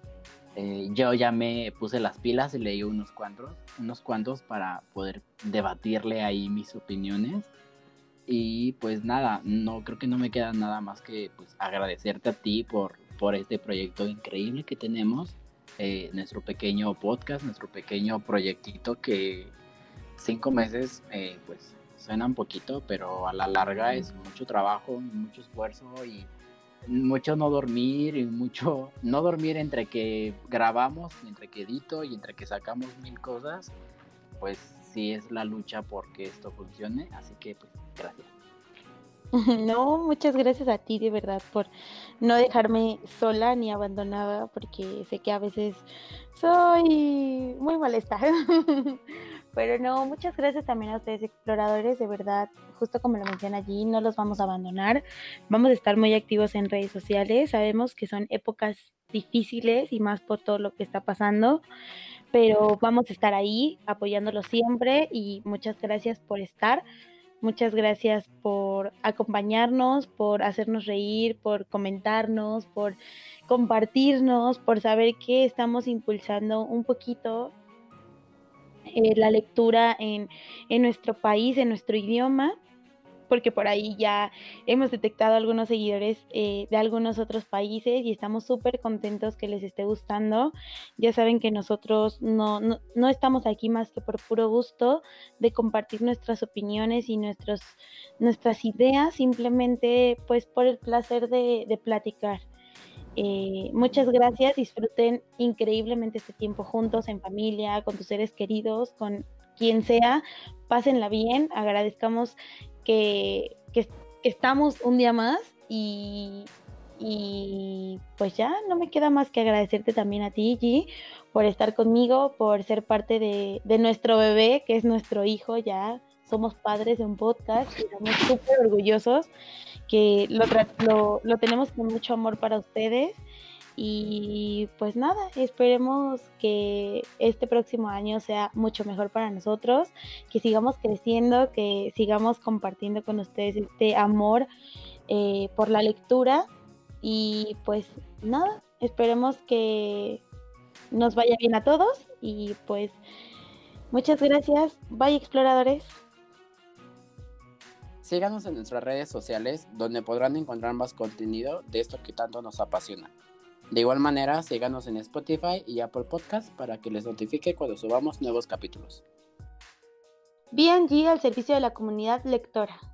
Eh, yo ya me puse las pilas y leí unos cuantos, unos cuantos para poder debatirle ahí mis opiniones. Y pues nada, no creo que no me queda nada más que pues, agradecerte a ti por, por este proyecto increíble que tenemos, eh, nuestro pequeño podcast, nuestro pequeño proyectito que cinco meses eh, pues suena un poquito, pero a la larga es mucho trabajo, mucho esfuerzo y mucho no dormir y mucho no dormir entre que grabamos, entre que edito y entre que sacamos mil cosas, pues sí es la lucha porque esto funcione, así que pues gracias. No, muchas gracias a ti de verdad por no dejarme sola ni abandonada, porque sé que a veces soy muy molesta. Pero no, muchas gracias también a ustedes exploradores, de verdad, justo como lo menciona allí, no los vamos a abandonar, vamos a estar muy activos en redes sociales, sabemos que son épocas difíciles y más por todo lo que está pasando, pero vamos a estar ahí apoyándolos siempre y muchas gracias por estar. Muchas gracias por acompañarnos, por hacernos reír, por comentarnos, por compartirnos, por saber que estamos impulsando un poquito eh, la lectura en, en nuestro país, en nuestro idioma porque por ahí ya hemos detectado algunos seguidores eh, de algunos otros países y estamos súper contentos que les esté gustando. Ya saben que nosotros no, no, estamos aquí más que por puro gusto de compartir nuestras opiniones y nuestros, nuestras ideas, simplemente pues por el placer de platicar. Eh, muchas gracias, disfruten increíblemente este tiempo juntos, en familia, con tus seres queridos, con quien sea, pásenla bien, agradezcamos que, estamos un día más y, y, pues ya no me queda más que agradecerte también a ti, G, por estar conmigo, por ser parte de, de nuestro bebé, que es nuestro hijo ya. Somos padres de un podcast y estamos súper orgullosos que lo, lo, lo tenemos con mucho amor para ustedes. Y pues nada, esperemos que este próximo año sea mucho mejor para nosotros, que sigamos creciendo, que sigamos compartiendo con ustedes este amor eh, por la lectura. Y pues nada, esperemos que nos vaya bien a todos y pues muchas gracias. Bye exploradores. Síganos en nuestras redes sociales donde podrán encontrar más contenido de esto que tanto nos apasiona. De igual manera, síganos en Spotify y Apple Podcast para que les notifique cuando subamos nuevos capítulos. BNG al servicio de la comunidad lectora.